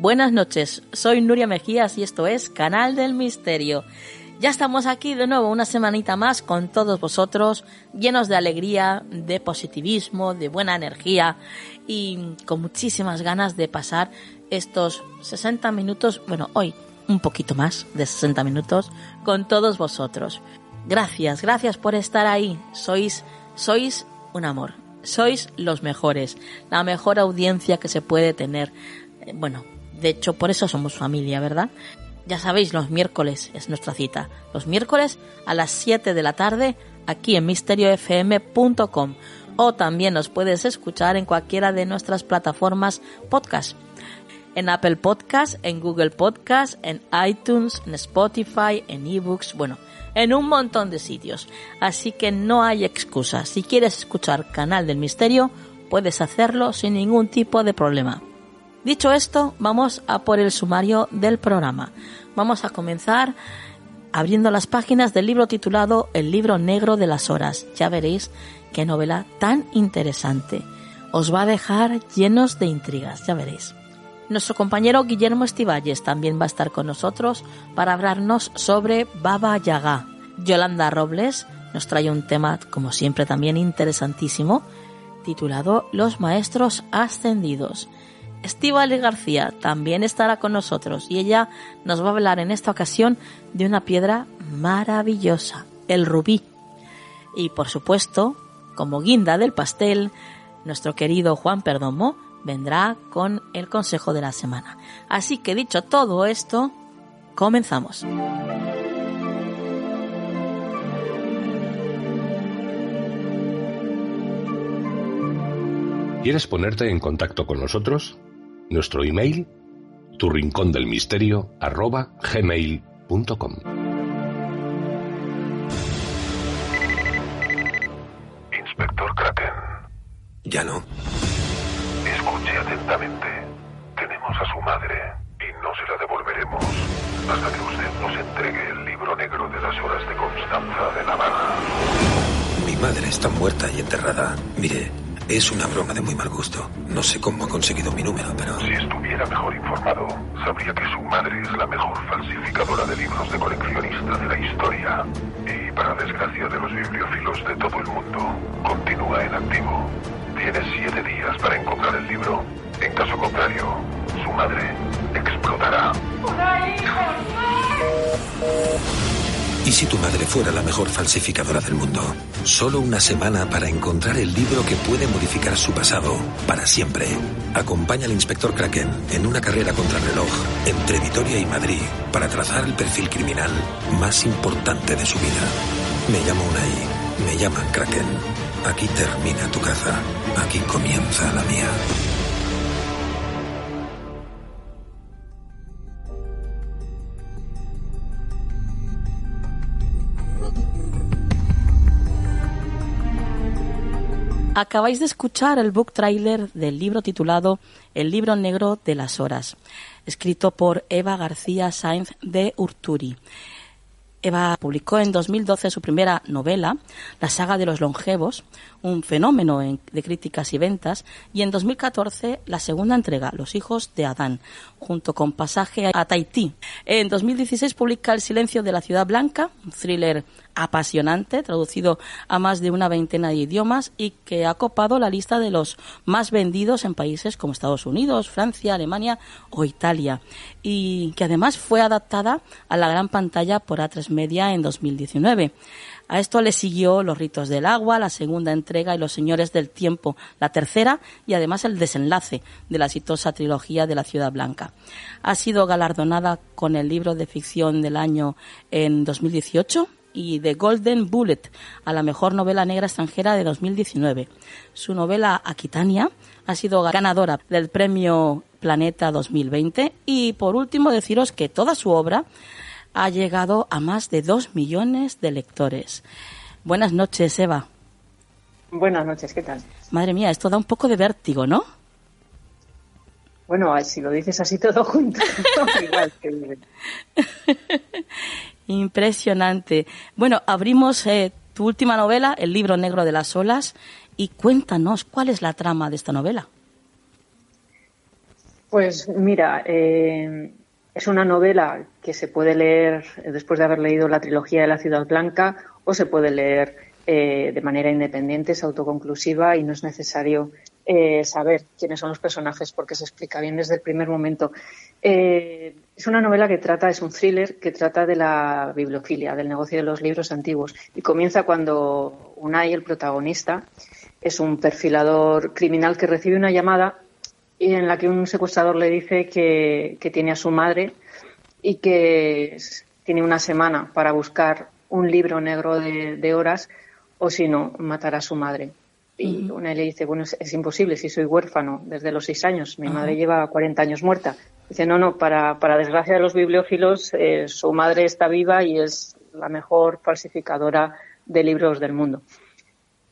Buenas noches, soy Nuria Mejías y esto es Canal del Misterio. Ya estamos aquí de nuevo una semanita más con todos vosotros, llenos de alegría, de positivismo, de buena energía y con muchísimas ganas de pasar estos 60 minutos, bueno, hoy un poquito más de 60 minutos con todos vosotros. Gracias, gracias por estar ahí. Sois sois un amor. Sois los mejores, la mejor audiencia que se puede tener. Eh, Bueno, de hecho, por eso somos familia, ¿verdad? Ya sabéis, los miércoles es nuestra cita. Los miércoles a las 7 de la tarde aquí en misteriofm.com o también nos puedes escuchar en cualquiera de nuestras plataformas podcast. En Apple Podcast, en Google Podcast, en iTunes, en Spotify, en eBooks, bueno, en un montón de sitios. Así que no hay excusa. Si quieres escuchar Canal del Misterio, puedes hacerlo sin ningún tipo de problema. Dicho esto, vamos a por el sumario del programa. Vamos a comenzar abriendo las páginas del libro titulado El libro negro de las horas. Ya veréis qué novela tan interesante. Os va a dejar llenos de intrigas, ya veréis. Nuestro compañero Guillermo Estivalles también va a estar con nosotros para hablarnos sobre Baba Yaga. Yolanda Robles nos trae un tema, como siempre, también interesantísimo, titulado Los Maestros Ascendidos. Estíbal García también estará con nosotros y ella nos va a hablar en esta ocasión de una piedra maravillosa, el rubí. Y por supuesto, como guinda del pastel, nuestro querido Juan Perdomo vendrá con el consejo de la semana. Así que dicho todo esto, comenzamos. ¿Quieres ponerte en contacto con nosotros? Nuestro email, tu rincón del misterio, arroba gmail.com. Inspector Kraken, Ya no. escuche atentamente. Tenemos a su madre y no se la devolveremos hasta que usted nos entregue el libro negro de las horas de Constanza de Navarra. Mi madre está muerta y enterrada. Mire, es una broma de muy mal gusto. No sé cómo ha conseguido mi número, pero... Si estuviera mejor informado, sabría que su madre es la mejor falsificadora de libros de coleccionistas de la historia. Y para desgracia de los bibliófilos de todo el mundo, continúa en activo. Tienes siete días para encontrar el libro. En caso contrario, su madre explotará. ¡Hola, hijos! Si tu madre fuera la mejor falsificadora del mundo? Solo una semana para encontrar el libro que puede modificar su pasado para siempre. Acompaña al inspector Kraken en una carrera contra el reloj entre Vitoria y Madrid para trazar el perfil criminal más importante de su vida. Me llamo Unai, me llaman Kraken. Aquí termina tu caza, aquí comienza la mía. Acabáis de escuchar el book trailer del libro titulado El libro negro de las horas, escrito por Eva García Sainz de Urturi. Eva publicó en 2012 su primera novela, La saga de los longevos, un fenómeno en- de críticas y ventas, y en 2014 la segunda entrega, Los hijos de Adán, junto con Pasaje a Tahití. En 2016 publica El silencio de la ciudad blanca, un thriller apasionante, traducido a más de una veintena de idiomas y que ha copado la lista de los más vendidos en países como Estados Unidos, Francia, Alemania o Italia y que además fue adaptada a la gran pantalla por A3 Media en 2019. A esto le siguió Los ritos del agua, la segunda entrega y Los señores del tiempo, la tercera y además el desenlace de la exitosa trilogía de la Ciudad Blanca. Ha sido galardonada con el libro de ficción del año en 2018 y The Golden Bullet a la mejor novela negra extranjera de 2019. Su novela Aquitania ha sido ganadora del premio Planeta 2020 y por último deciros que toda su obra ha llegado a más de dos millones de lectores. Buenas noches, Eva. Buenas noches, ¿qué tal? Madre mía, esto da un poco de vértigo, ¿no? Bueno, si lo dices así todo junto, igual que Impresionante. Bueno, abrimos eh, tu última novela, El libro negro de las olas, y cuéntanos cuál es la trama de esta novela. Pues mira, eh, es una novela que se puede leer después de haber leído la trilogía de la Ciudad Blanca o se puede leer eh, de manera independiente, es autoconclusiva y no es necesario eh, saber quiénes son los personajes porque se explica bien desde el primer momento. Eh, es una novela que trata, es un thriller que trata de la bibliofilia, del negocio de los libros antiguos y comienza cuando Unai, el protagonista, es un perfilador criminal que recibe una llamada y en la que un secuestrador le dice que, que tiene a su madre y que tiene una semana para buscar un libro negro de, de horas o si no, matar a su madre. Y una le dice, bueno, es, es imposible si soy huérfano desde los seis años, mi madre lleva 40 años muerta. Dice, no, no, para, para desgracia de los bibliófilos, eh, su madre está viva y es la mejor falsificadora de libros del mundo.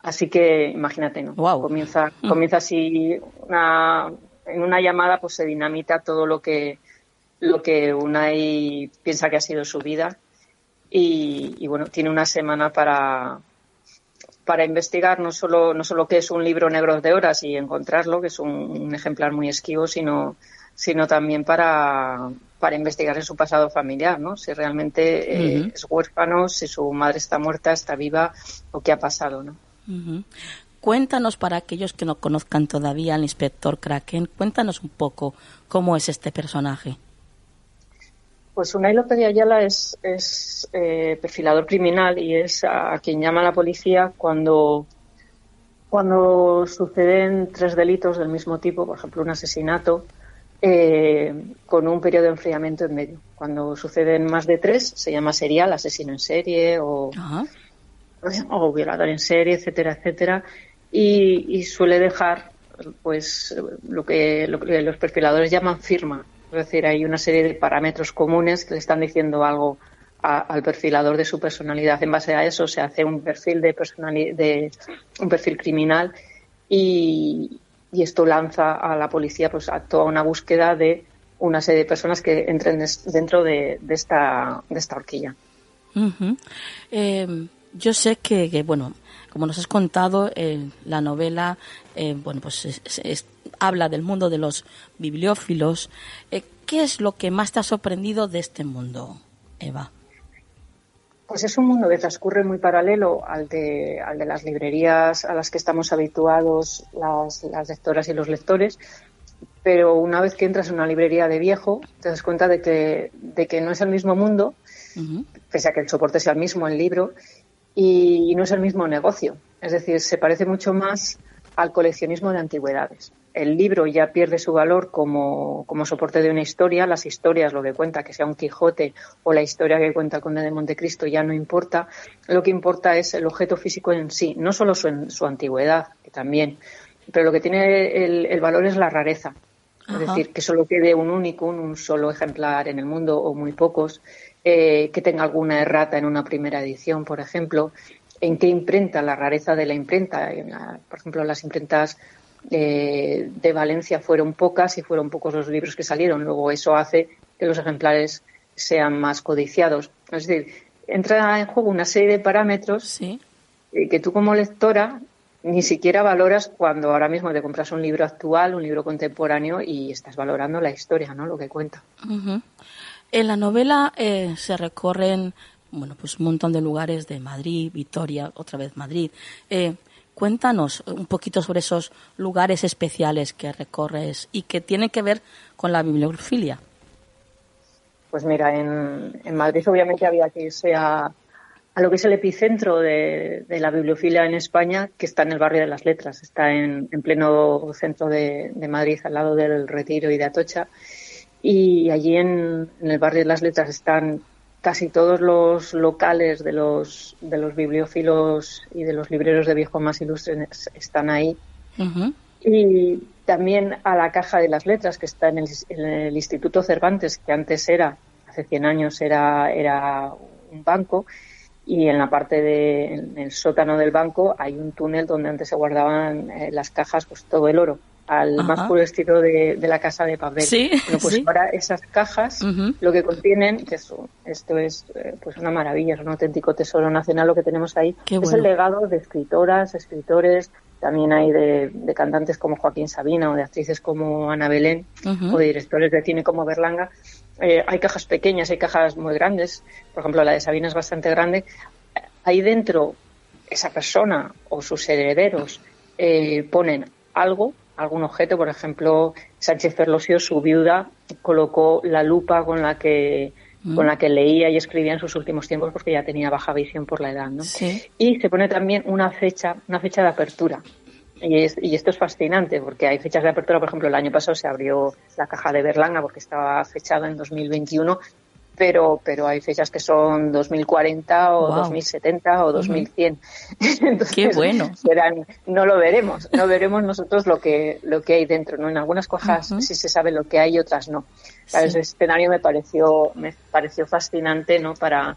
Así que imagínate, ¿no? Comienza, comienza así una, en una llamada, pues se dinamita todo lo que lo que Unai piensa que ha sido su vida y, y, bueno, tiene una semana para para investigar no solo no solo qué es un libro negro de horas y encontrarlo, que es un, un ejemplar muy esquivo, sino sino también para para investigar en su pasado familiar, ¿no? Si realmente eh, es huérfano, si su madre está muerta, está viva o qué ha pasado, ¿no? Cuéntanos para aquellos que no conozcan todavía al inspector Kraken, cuéntanos un poco cómo es este personaje. Pues Unai López de Ayala es, es eh, perfilador criminal y es a, a quien llama la policía cuando, cuando suceden tres delitos del mismo tipo, por ejemplo, un asesinato, eh, con un periodo de enfriamiento en medio. Cuando suceden más de tres, se llama serial, asesino en serie o, Ajá. o violador en serie, etcétera, etcétera, y, y suele dejar pues lo que, lo que los perfiladores llaman firma, es decir, hay una serie de parámetros comunes que le están diciendo algo a- al perfilador de su personalidad. En base a eso se hace un perfil de de un perfil criminal y, y esto lanza a la policía pues a toda una búsqueda de una serie de personas que entren dentro de, esta de esta horquilla. Eh, yo sé que, bueno, como nos has contado, eh, la novela, eh, bueno, pues es- es- es- habla del mundo de los bibliófilos. Eh, ¿Qué es lo que más te ha sorprendido de este mundo, Eva? Pues es un mundo que transcurre muy paralelo al de, al de las librerías a las que estamos habituados las, las lectoras y los lectores, pero una vez que entras en una librería de viejo, te das cuenta de que, de que no es el mismo mundo pese a que el soporte sea el mismo, el libro, y no es el mismo negocio. Es decir, se parece mucho más al coleccionismo de antigüedades. El libro ya pierde su valor como, como, soporte de una historia. Las historias, lo que cuenta, que sea un Quijote o la historia que cuenta Conde de Montecristo, ya no importa. Lo que importa es el objeto físico en sí, no solo su, su antigüedad, que también, pero lo que tiene el, el valor es la rareza. Es decir, que solo quede un único, un solo ejemplar en el mundo o muy pocos, eh, que tenga alguna errata en una primera edición, por ejemplo, en qué imprenta, la rareza de la imprenta. por ejemplo, las imprentas eh, de Valencia fueron pocas y fueron pocos los libros que salieron. Luego eso hace que los ejemplares sean más codiciados. Es decir, entra en juego una serie de parámetros eh, que tú como lectora ni siquiera valoras cuando ahora mismo te compras un libro actual, un libro contemporáneo y estás valorando la historia, ¿no? Lo que cuenta. En la novela eh, se recorren, bueno, pues un montón de lugares de Madrid, Vitoria, otra vez Madrid. Eh, cuéntanos un poquito sobre esos lugares especiales que recorres y que tienen que ver con la bibliofilia. Pues mira, en, en Madrid obviamente había que irse a, a lo que es el epicentro de, la bibliofilia en España, que está en el barrio de las Letras, está en, pleno centro de, Madrid, al lado del Retiro y de Atocha. Y allí en, el barrio de las Letras están casi todos los locales de los, de los bibliófilos y de los libreros de viejo más ilustres están ahí. Y también a la Caja de las Letras, que está en el, en el Instituto Cervantes, que antes era, hace 100 años, era, era un banco y en la parte del sótano del banco hay un túnel donde antes se guardaban eh, las cajas, pues todo el oro, al más puro estilo de, la casa de papel. Sí, bueno, pues ahora esas cajas lo que contienen, que esto es eh, pues una maravilla, es un auténtico tesoro nacional lo que tenemos ahí, es el legado de escritoras, escritores, también hay de, cantantes como Joaquín Sabina o de actrices como Ana Belén o de directores de cine como Berlanga. Eh, hay cajas pequeñas, hay cajas muy grandes, por ejemplo la de Sabina es bastante grande, ahí dentro esa persona o sus herederos eh, ponen algo, algún objeto, por ejemplo, Sánchez Ferlosio, su viuda, colocó la lupa con la que mm. con la que leía y escribía en sus últimos tiempos porque ya tenía baja visión por la edad, ¿no? Y se pone también una fecha, una fecha de apertura. Y, esto es fascinante porque hay fechas de apertura, por ejemplo, el año pasado se abrió la caja de Berlanga porque estaba fechada en 2021, pero, pero hay fechas que son 2040 o 2070 o 2100. Entonces, Qué bueno. no lo veremos, no veremos nosotros lo que, lo que hay dentro. ¿no? En algunas cajas sí se sabe lo que hay y otras no. Ese escenario me pareció, me pareció fascinante ¿no? para,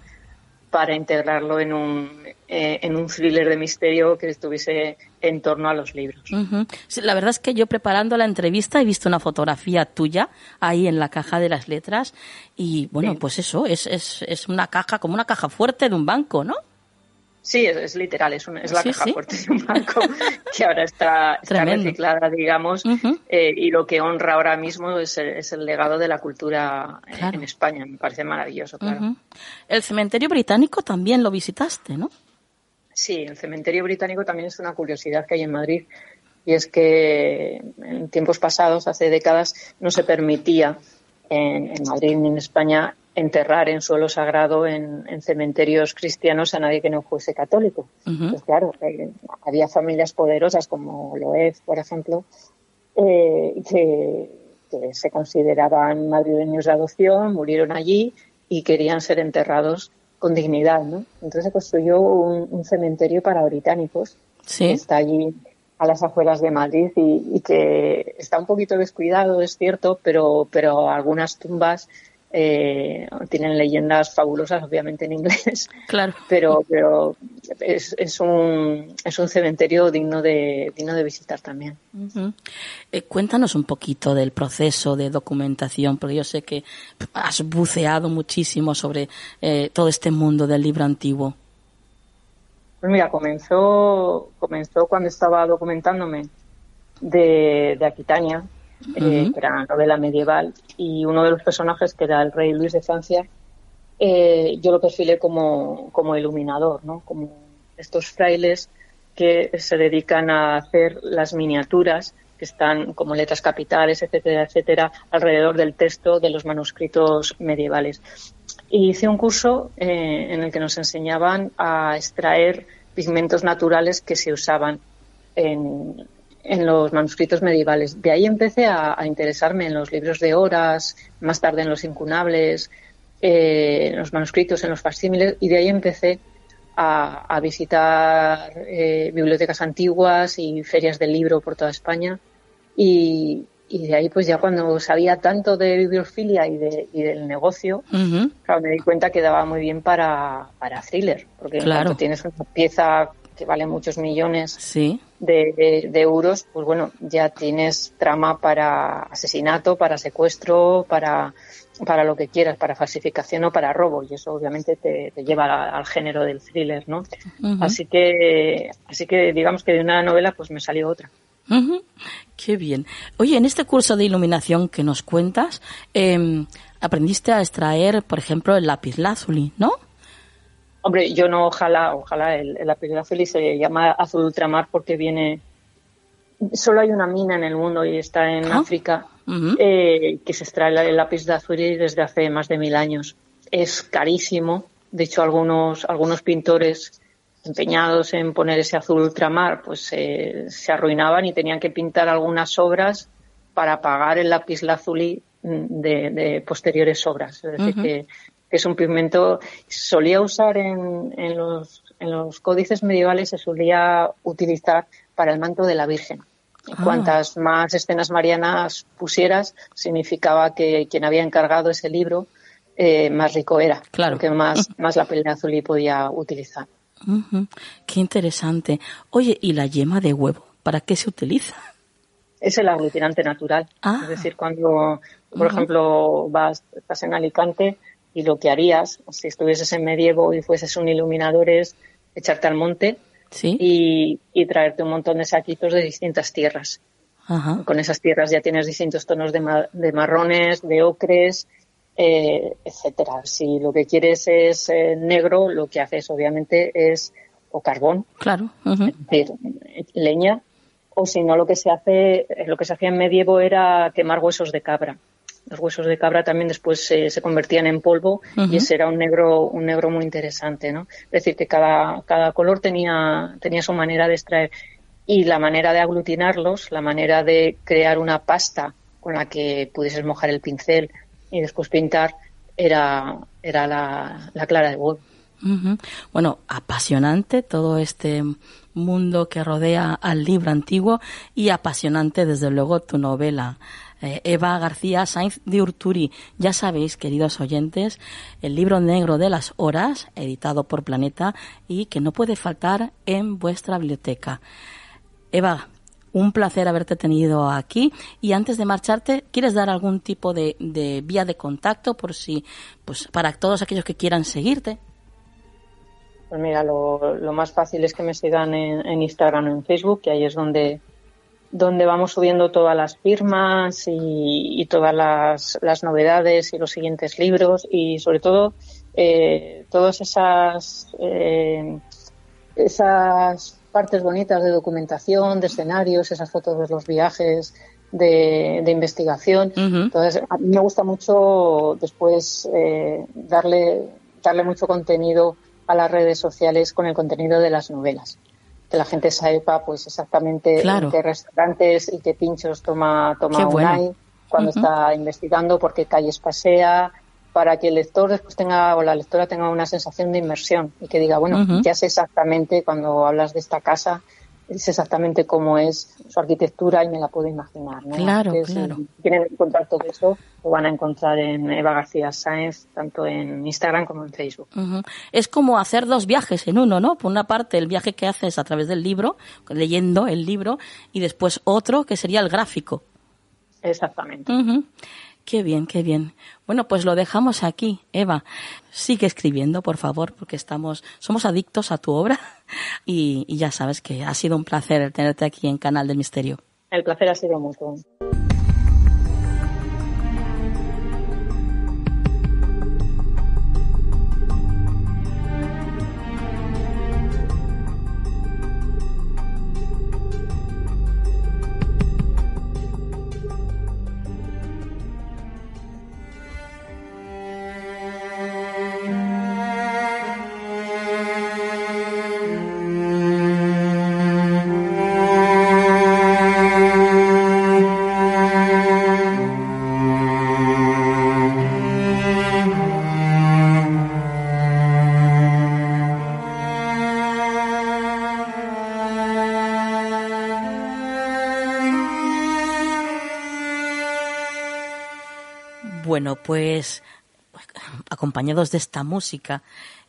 para integrarlo en un, eh, en un thriller de misterio que estuviese en torno a los libros. la verdad es que yo preparando la entrevista he visto una fotografía tuya ahí en la caja de las letras y bueno, pues eso, es, es, es una caja, como una caja fuerte de un banco, ¿no? Sí, es, literal, es, es la caja fuerte de un banco que ahora está, reciclada, digamos, eh, y lo que honra ahora mismo es el, legado de la cultura en España. Me parece maravilloso, claro. El cementerio británico también lo visitaste, ¿no? Sí, el cementerio británico también es una curiosidad que hay en Madrid y es que en tiempos pasados, hace décadas, no se permitía en, Madrid ni en España enterrar en suelo sagrado en, cementerios cristianos a nadie que no fuese católico. Pues claro, eh, había familias poderosas como Loeb, por ejemplo, eh, que, se consideraban madrileños de adopción, murieron allí y querían ser enterrados con dignidad, ¿no? Entonces se construyó un, cementerio para británicos que está allí a las afueras de Madrid y, que está un poquito descuidado, es cierto, pero, pero algunas tumbas eh, tienen leyendas fabulosas, obviamente en inglés. Claro. Pero, pero es, es, un, es un cementerio digno de, digno de visitar también. Eh, cuéntanos un poquito del proceso de documentación, porque yo sé que has buceado muchísimo sobre eh, todo este mundo del libro antiguo. Pues mira, comenzó, comenzó cuando estaba documentándome de, Aquitania, eh, que era una novela medieval, y uno de los personajes, que era el rey Luis de Francia, eh, yo lo perfilé como, como iluminador, ¿no? Como estos frailes que se dedican a hacer las miniaturas que están como letras capitales, etcétera, etcétera, alrededor del texto de los manuscritos medievales. y hice un curso eh, en el que nos enseñaban a extraer pigmentos naturales que se usaban en, en los manuscritos medievales. De ahí empecé a, a, interesarme en los libros de horas, más tarde en los incunables, eh, en los manuscritos, en los facsímiles, y de ahí empecé a, a visitar eh, bibliotecas antiguas y ferias del libro por toda España. Y, y, de ahí, pues ya cuando sabía tanto de bibliofilia y, de, y del negocio, uh -huh. claro, me di cuenta que daba muy bien para, para thriller, porque claro. tienes una pieza que vale muchos millones sí. de, de, de, euros, pues bueno, ya tienes trama para asesinato, para secuestro, para, para lo que quieras, para falsificación o para robo, y eso obviamente te, te lleva al, al, género del thriller, ¿no? Uh -huh. Así que, así que digamos que de una novela pues me salió otra. Uh -huh. Qué bien. Oye, en este curso de iluminación que nos cuentas, eh, aprendiste a extraer, por ejemplo, el lápiz lazuli, ¿no? Hombre, yo no, ojalá, ojalá el, el lápiz lazuli se llama azul ultramar porque viene. Solo hay una mina en el mundo y está en ¿Ah? África uh -huh. eh, que se extrae el lápiz lazuli desde hace más de mil años. Es carísimo. De hecho, algunos, algunos pintores empeñados en poner ese azul ultramar, pues eh, se arruinaban y tenían que pintar algunas obras para pagar el lápiz lazuli de, de posteriores obras. Es decir, uh -huh. que que es un pigmento, solía usar en, en, los, en los códices medievales, se solía utilizar para el manto de la Virgen. Ah. Cuantas más escenas marianas pusieras, significaba que quien había encargado ese libro eh, más rico era, claro. que más, más la pelea azulí podía utilizar. Uh -huh. Qué interesante. Oye, ¿y la yema de huevo? ¿Para qué se utiliza? Es el aglutinante natural. Ah. Es decir, cuando, por uh -huh. ejemplo, vas, estás en Alicante, y lo que harías si estuvieses en medievo y fueses un iluminador es echarte al monte ¿Sí? y, y, traerte un montón de saquitos de distintas tierras. Ajá. Con esas tierras ya tienes distintos tonos de, ma de marrones, de ocres, eh, etcétera. Si lo que quieres es eh, negro, lo que haces obviamente es o carbón, claro, uh -huh. es decir, leña, o si no lo que se hace, lo que se hacía en medievo era quemar huesos de cabra los huesos de cabra también después se, se convertían en polvo uh -huh. y ese era un negro un negro muy interesante no es decir que cada cada color tenía tenía su manera de extraer y la manera de aglutinarlos la manera de crear una pasta con la que pudieses mojar el pincel y después pintar era era la, la clara de huevo uh -huh. bueno apasionante todo este mundo que rodea al libro antiguo y apasionante desde luego tu novela Eva García Sainz de Urturi. Ya sabéis, queridos oyentes, el libro negro de las horas, editado por Planeta y que no puede faltar en vuestra biblioteca. Eva, un placer haberte tenido aquí y antes de marcharte, ¿quieres dar algún tipo de, de vía de contacto por si, pues para todos aquellos que quieran seguirte? Pues mira, lo, lo más fácil es que me sigan en, en Instagram o en Facebook, que ahí es donde donde vamos subiendo todas las firmas y, y todas las, las, novedades y los siguientes libros y sobre todo eh, todas esas eh, esas partes bonitas de documentación, de escenarios, esas fotos de los viajes de, de investigación. Uh -huh. Entonces, a mí me gusta mucho después eh, darle, darle mucho contenido a las redes sociales con el contenido de las novelas que la gente sepa pues exactamente claro. qué restaurantes y qué pinchos toma toma. Unai cuando uh -huh. está investigando, por qué calles pasea, para que el lector después tenga o la lectora tenga una sensación de inmersión y que diga, bueno, uh -huh. ya sé exactamente cuando hablas de esta casa, sé exactamente cómo es su arquitectura y me la puedo imaginar. ¿no? Claro, claro. Si quieren encontrar todo eso, lo van a encontrar en Eva García Sáenz, tanto en Instagram como en Facebook. Uh -huh. Es como hacer dos viajes en uno, ¿no? Por una parte, el viaje que haces a través del libro, leyendo el libro, y después otro que sería el gráfico. Exactamente. Uh -huh. Qué bien, qué bien. Bueno, pues lo dejamos aquí, Eva. Sigue escribiendo, por favor, porque estamos, somos adictos a tu obra y, ya sabes que ha sido un placer tenerte aquí en Canal del Misterio. El placer ha sido mutuo. Pues, acompañados de esta música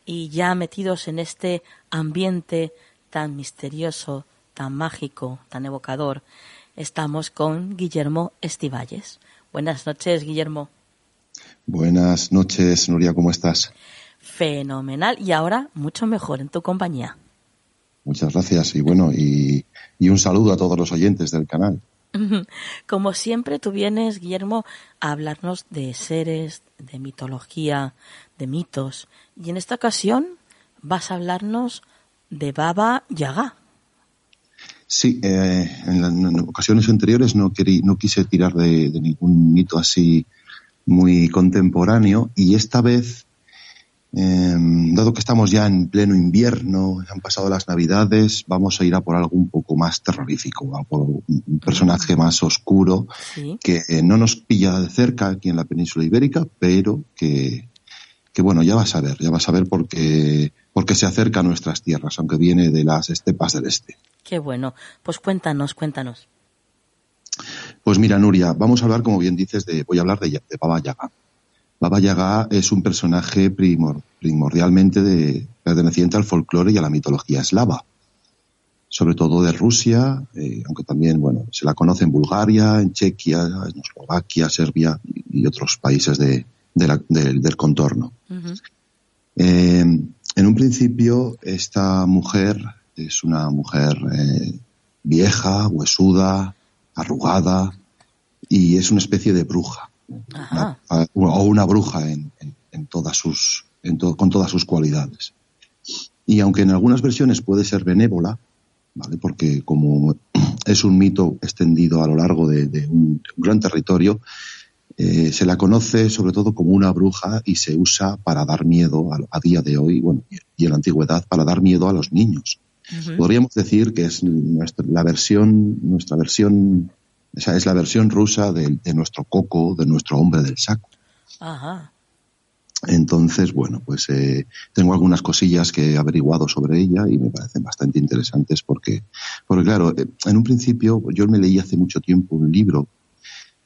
y ya metidos en este ambiente tan misterioso, tan mágico, tan evocador, estamos con Guillermo Estivalles. Buenas noches, Guillermo. Buenas noches, Nuria, ¿cómo estás? Fenomenal y ahora mucho mejor en tu compañía. Muchas gracias y bueno, y, y un saludo a todos los oyentes del canal. Como siempre, tú vienes, Guillermo, a hablarnos de seres, de mitología, de mitos. Y en esta ocasión vas a hablarnos de Baba Yaga. Sí, eh, en, ocasiones anteriores no, querí, no quise tirar de ningún mito así muy contemporáneo y esta vez, eh, dado que estamos ya en pleno invierno, han pasado las navidades, vamos a ir a por algo un poco más terrorífico, a por un, personaje más oscuro Sí. que eh, no nos pilla de cerca aquí en la península ibérica, pero que, que bueno, ya vas a ver, ya vas a ver porque, porque se acerca a nuestras tierras, aunque viene de las estepas del este. Qué bueno. Pues cuéntanos, cuéntanos. Pues mira, Nuria, vamos a hablar, como bien dices, de, voy a hablar de, de Baba Yaga. Baba Yaga es un personaje primor- primordialmente de, perteneciente al folclore y a la mitología eslava, sobre todo de Rusia, eh, aunque también, bueno, se la conoce en Bulgaria, en Chequia, en Eslovaquia, Serbia y, otros países de, de la- del- contorno. Eh, en un principio, esta mujer es una mujer eh, vieja, huesuda, arrugada y es una especie de bruja Ajá. a- o una bruja en, en- en todas sus, en to- con todas sus cualidades. Y aunque en algunas versiones puede ser benévola, ¿vale? porque como es un mito extendido a lo largo de, de un, un gran territorio, eh, se la conoce sobre todo como una bruja y se usa para dar miedo a, a día de hoy, bueno, y en la antigüedad, para dar miedo a los niños. Podríamos decir que es nuestra, la versión, nuestra versión, o sea, es la versión rusa de, de nuestro coco, de nuestro hombre del saco. Ajá. Entonces, bueno, pues eh, tengo algunas cosillas que he averiguado sobre ella y me parecen bastante interesantes porque, porque claro, eh, en un principio yo me leí hace mucho tiempo un libro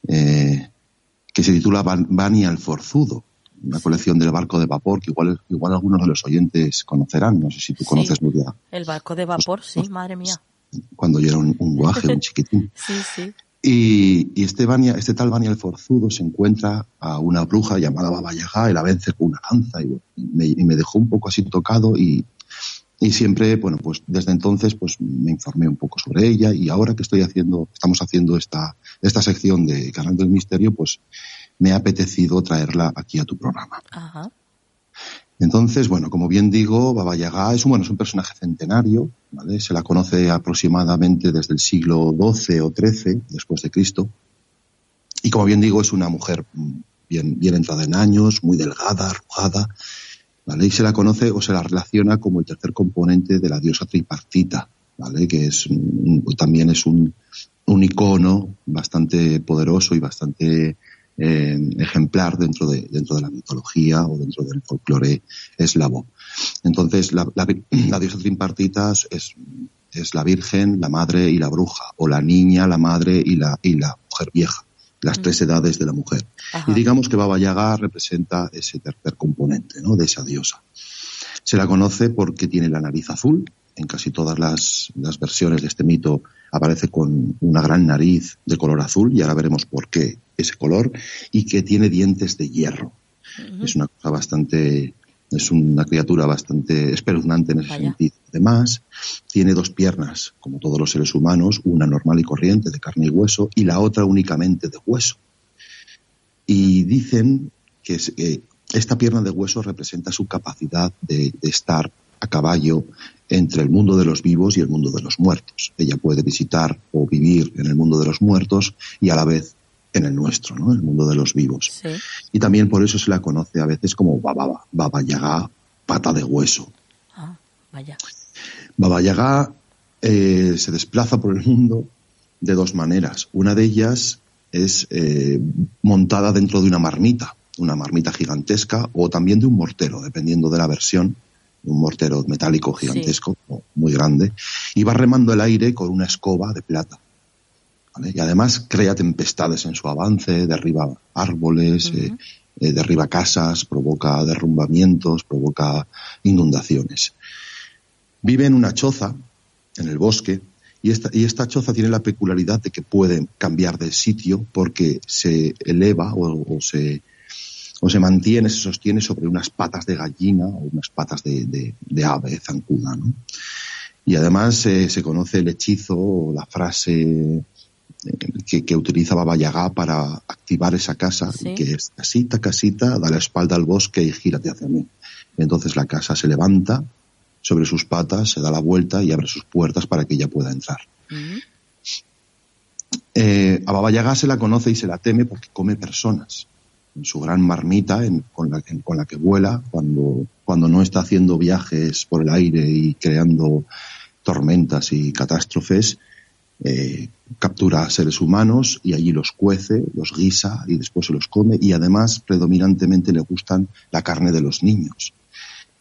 eh, que se titula Ban- Bani al Forzudo, una colección del barco de vapor que igual, igual algunos de los oyentes conocerán, no sé si tú Sí. conoces, Nuria, El barco de vapor, sí, madre mía. cuando yo era un, un guaje, un chiquitín. Sí, sí. Y, y este, Bania, este tal Bani el Forzudo se encuentra a una bruja llamada Baba y la vence con una lanza y, me, y me dejó un poco así tocado y, y siempre, bueno, pues desde entonces pues me informé un poco sobre ella y ahora que estoy haciendo, estamos haciendo esta, esta sección de Canal del Misterio, pues me ha apetecido traerla aquí a tu programa. Ajá. Entonces, bueno, como bien digo, Baba Yaga es un, bueno, es un personaje centenario, ¿vale? Se la conoce aproximadamente desde el siglo XII o XIII después de Cristo. Y como bien digo, es una mujer mm, bien, bien entrada en años, muy delgada, arrugada, ¿vale? Y se la conoce o se la relaciona como el tercer componente de la diosa tripartita, ¿vale? Que es un- también es un, un icono bastante poderoso y bastante eh, ejemplar dentro de, dentro de la mitología o dentro del folclore eslavo. Entonces, la, la, la diosa tripartita es, es la virgen, la madre y la bruja, o la niña, la madre y la, y la mujer vieja, las tres edades de la mujer. Ajá. Y digamos que Baba Yaga representa ese tercer componente ¿no? de esa diosa. Se la conoce porque tiene la nariz azul. En casi todas las, las versiones de este mito aparece con una gran nariz de color azul y ahora veremos por qué ese color y que tiene dientes de hierro. Es una cosa bastante, es una criatura bastante espeluznante en ese Vaya. sentido. Además, tiene dos piernas, como todos los seres humanos, una normal y corriente de carne y hueso y la otra únicamente de hueso. Y dicen que es- esta pierna de hueso representa su capacidad de, de estar a caballo entre el mundo de los vivos y el mundo de los muertos. Ella puede visitar o vivir en el mundo de los muertos y a la vez en el nuestro, ¿no? En el mundo de los vivos. Sí. Y también por eso se la conoce a veces como Baba, Baba Yaga, pata de hueso. Ah, vaya. Baba Yaga eh, se desplaza por el mundo de dos maneras. Una de ellas es eh, montada dentro de una marmita, una marmita gigantesca o también de un mortero, dependiendo de la versión, un mortero metálico gigantesco muy grande, y va remando el aire con una escoba de plata. ¿vale? Y además crea tempestades en su avance, derriba árboles, eh, eh, derriba casas, provoca derrumbamientos, provoca inundaciones. Vive en una choza, en el bosque, y esta, y esta choza tiene la peculiaridad de que puede cambiar de sitio porque se eleva o, o se, o se mantiene, se sostiene sobre unas patas de gallina o unas patas de, de, de ave zancuda. ¿no? Y además eh, se conoce el hechizo o la frase eh, que, que utiliza Baba Yaga para activar esa casa, Sí. que es casita, casita, da la espalda al bosque y gírate hacia mí. Entonces la casa se levanta sobre sus patas, se da la vuelta y abre sus puertas para que ella pueda entrar. Eh, a Baba Yaga se la conoce y se la teme porque come personas. Su gran marmita en- con, la, en- con la que vuela cuando, cuando no está haciendo viajes por el aire y creando tormentas y catástrofes, eh, captura a seres humanos y allí los cuece, los guisa y después se los come y además predominantemente le gustan la carne de los niños.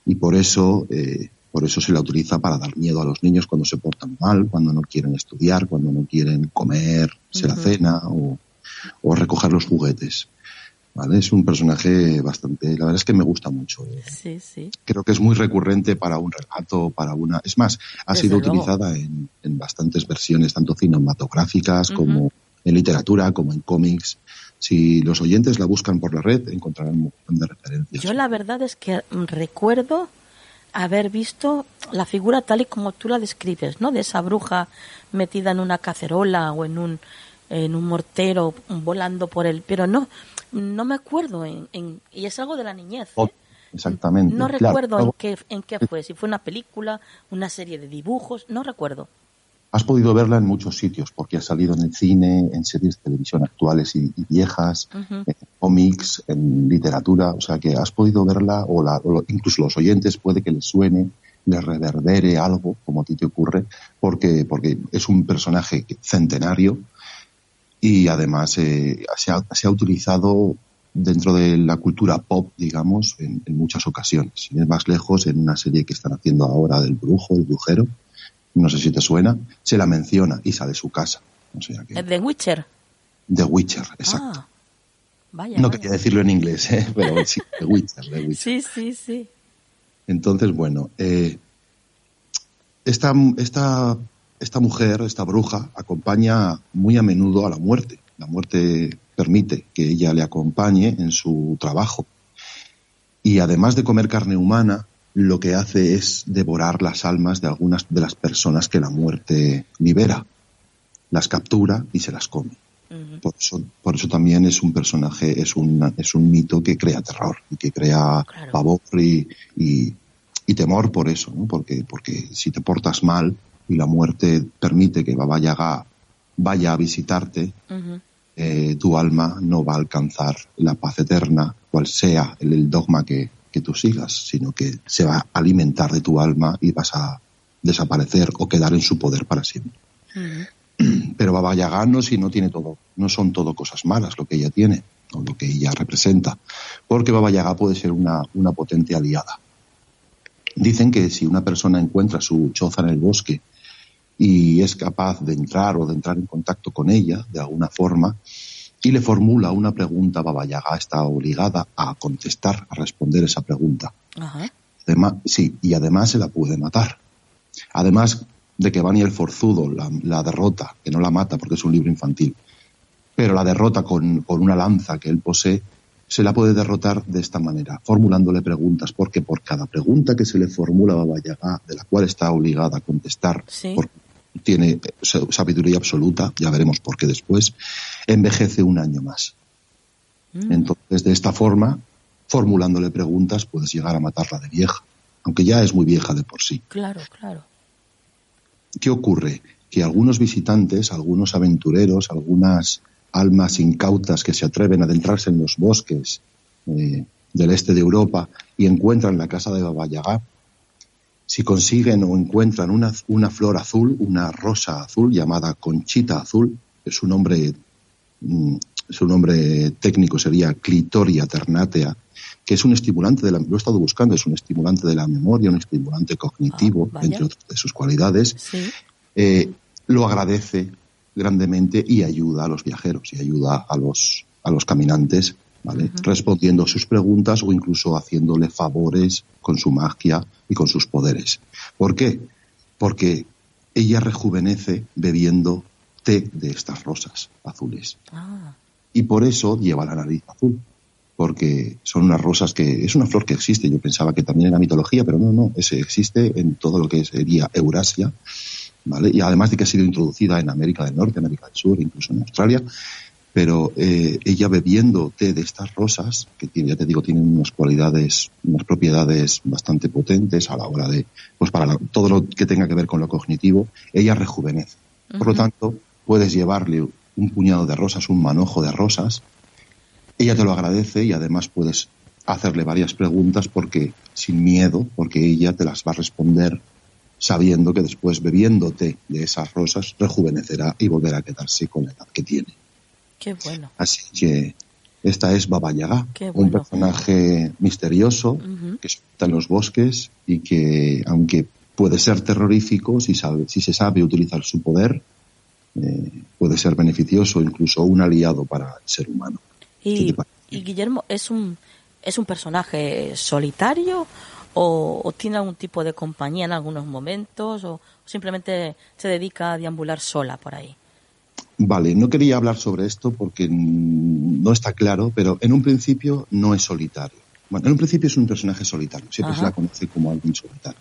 Y por eso, eh, por eso se la utiliza para dar miedo a los niños cuando se portan mal, cuando no quieren estudiar, cuando no quieren comerse la Ujú. cena o, o recoger los juguetes. ¿Vale? Es un personaje bastante, la verdad es que me gusta mucho. eh. Sí, sí. Creo que es muy recurrente para un relato, para una, es más, ha Desde sido luego. utilizada en, en bastantes versiones, tanto cinematográficas como en literatura, como en cómics. Si los oyentes la buscan por la red, encontrarán un montón de referencias. Yo la verdad es que recuerdo haber visto la figura tal y como tú la describes, ¿no? De esa bruja metida en una cacerola o en un en un mortero volando por el, pero no no me acuerdo en, en- y es algo de la niñez. Oh, Exactamente. No claro. recuerdo en qué en qué fue, si fue una película, una serie de dibujos, no recuerdo. Has podido verla en muchos sitios, porque ha salido en el cine, en series de televisión actuales y, y viejas, en cómics, en literatura, o sea que has podido verla, o, la, o incluso los oyentes puede que les suene, les reverbere algo, como a ti te ocurre, porque, porque es un personaje centenario y además eh, se, ha, se ha utilizado dentro de la cultura pop, digamos, en, en muchas ocasiones. Sin ir más lejos, en una serie que están haciendo ahora del brujo, el brujero, no sé si te suena, se la menciona y sale su casa. O sea que, The Witcher. The Witcher, exacto. Ah, vaya. no vaya. quería decirlo en inglés, ¿eh? pero sí, The Witcher, The Witcher. Sí, sí, sí. Entonces, bueno, eh, esta, esta, esta mujer, esta bruja, acompaña muy a menudo a la muerte. La muerte permite que ella le acompañe en su trabajo. Y además de comer carne humana, lo que hace es devorar las almas de algunas de las personas que la muerte libera. Las captura y se las come. Por eso, por eso también es un personaje, es un, es un mito que crea terror y que crea Claro. pavor y, y, y temor por eso, ¿no? Porque, porque si te portas mal y la muerte permite que Baba Yaga vaya a visitarte, eh, tu alma no va a alcanzar la paz eterna, cual sea el, el dogma que, que tú sigas, sino que se va a alimentar de tu alma y vas a desaparecer o quedar en su poder para siempre. Pero Baba Yaga no, si no tiene todo, no son todo cosas malas lo que ella tiene o lo que ella representa, porque Baba Yaga puede ser una, una potente aliada. Dicen que si una persona encuentra su choza en el bosque y es capaz de entrar o de entrar en contacto con ella de alguna forma y le formula una pregunta, Baba Yaga está obligada a contestar, a responder esa pregunta. Ajá. Además, sí, y además se la puede matar. Además de que Bani el Forzudo la, la derrota, que no la mata porque es un libro infantil, pero la derrota con, con una lanza que él posee, se la puede derrotar de esta manera, formulándole preguntas, porque por cada pregunta que se le formula a Baba Yaga, de la cual está obligada a contestar, Sí. Tiene eh, sa- sabiduría absoluta, ya veremos por qué después, envejece un año más. Mm. Entonces, de esta forma, formulándole preguntas, puedes llegar a matarla de vieja, aunque ya es muy vieja de por sí. Claro, claro. ¿Qué ocurre? Que algunos visitantes, algunos aventureros, algunas almas incautas que se atreven a adentrarse en los bosques eh, del este de Europa y encuentran la casa de Baba Yaga, si consiguen o encuentran una, una flor azul, una rosa azul llamada conchita azul, su nombre, mm, su nombre técnico sería Clitoria ternatea, que es un estimulante de la, lo he estado buscando, es un estimulante de la memoria, un estimulante cognitivo, Ah, entre otras de sus cualidades, Sí. eh, lo agradece grandemente y ayuda a los viajeros y ayuda a los, a los caminantes, ¿vale? Respondiendo a sus preguntas o incluso haciéndole favores con su magia y con sus poderes. ¿Por qué? Porque ella rejuvenece bebiendo té de estas rosas azules. Ah, Y por eso lleva la nariz azul. Porque son unas rosas que es una flor que existe. Yo pensaba que también era mitología, pero no, no. Ese existe en todo lo que sería Eurasia, ¿vale? Y además de que ha sido introducida en América del Norte, América del Sur, incluso en Australia. Pero eh, ella bebiendo té de estas rosas, que tiene- ya te digo, tienen unas cualidades, unas propiedades bastante potentes a la hora de, pues para la- todo lo que tenga que ver con lo cognitivo, ella rejuvenece. Por lo tanto, puedes llevarle un puñado de rosas, un manojo de rosas, ella te lo agradece y además puedes hacerle varias preguntas porque sin miedo, porque ella te las va a responder sabiendo que después bebiéndote de esas rosas rejuvenecerá y volverá a quedarse con la edad que tiene. Qué bueno. Así que esta es Baba Yaga, Qué un personaje misterioso que está en los bosques y que, aunque puede ser terrorífico, si, sabe, si se sabe utilizar su poder, eh, puede ser beneficioso, incluso un aliado para el ser humano. ¿Qué Y, y Guillermo es un es un personaje solitario o, o tiene algún tipo de compañía en algunos momentos o simplemente se dedica a deambular sola por ahí. Vale, no quería hablar sobre esto porque no está claro, pero en un principio no es solitario. Bueno, en un principio es un personaje solitario, siempre Ajá. se la conoce como alguien solitario.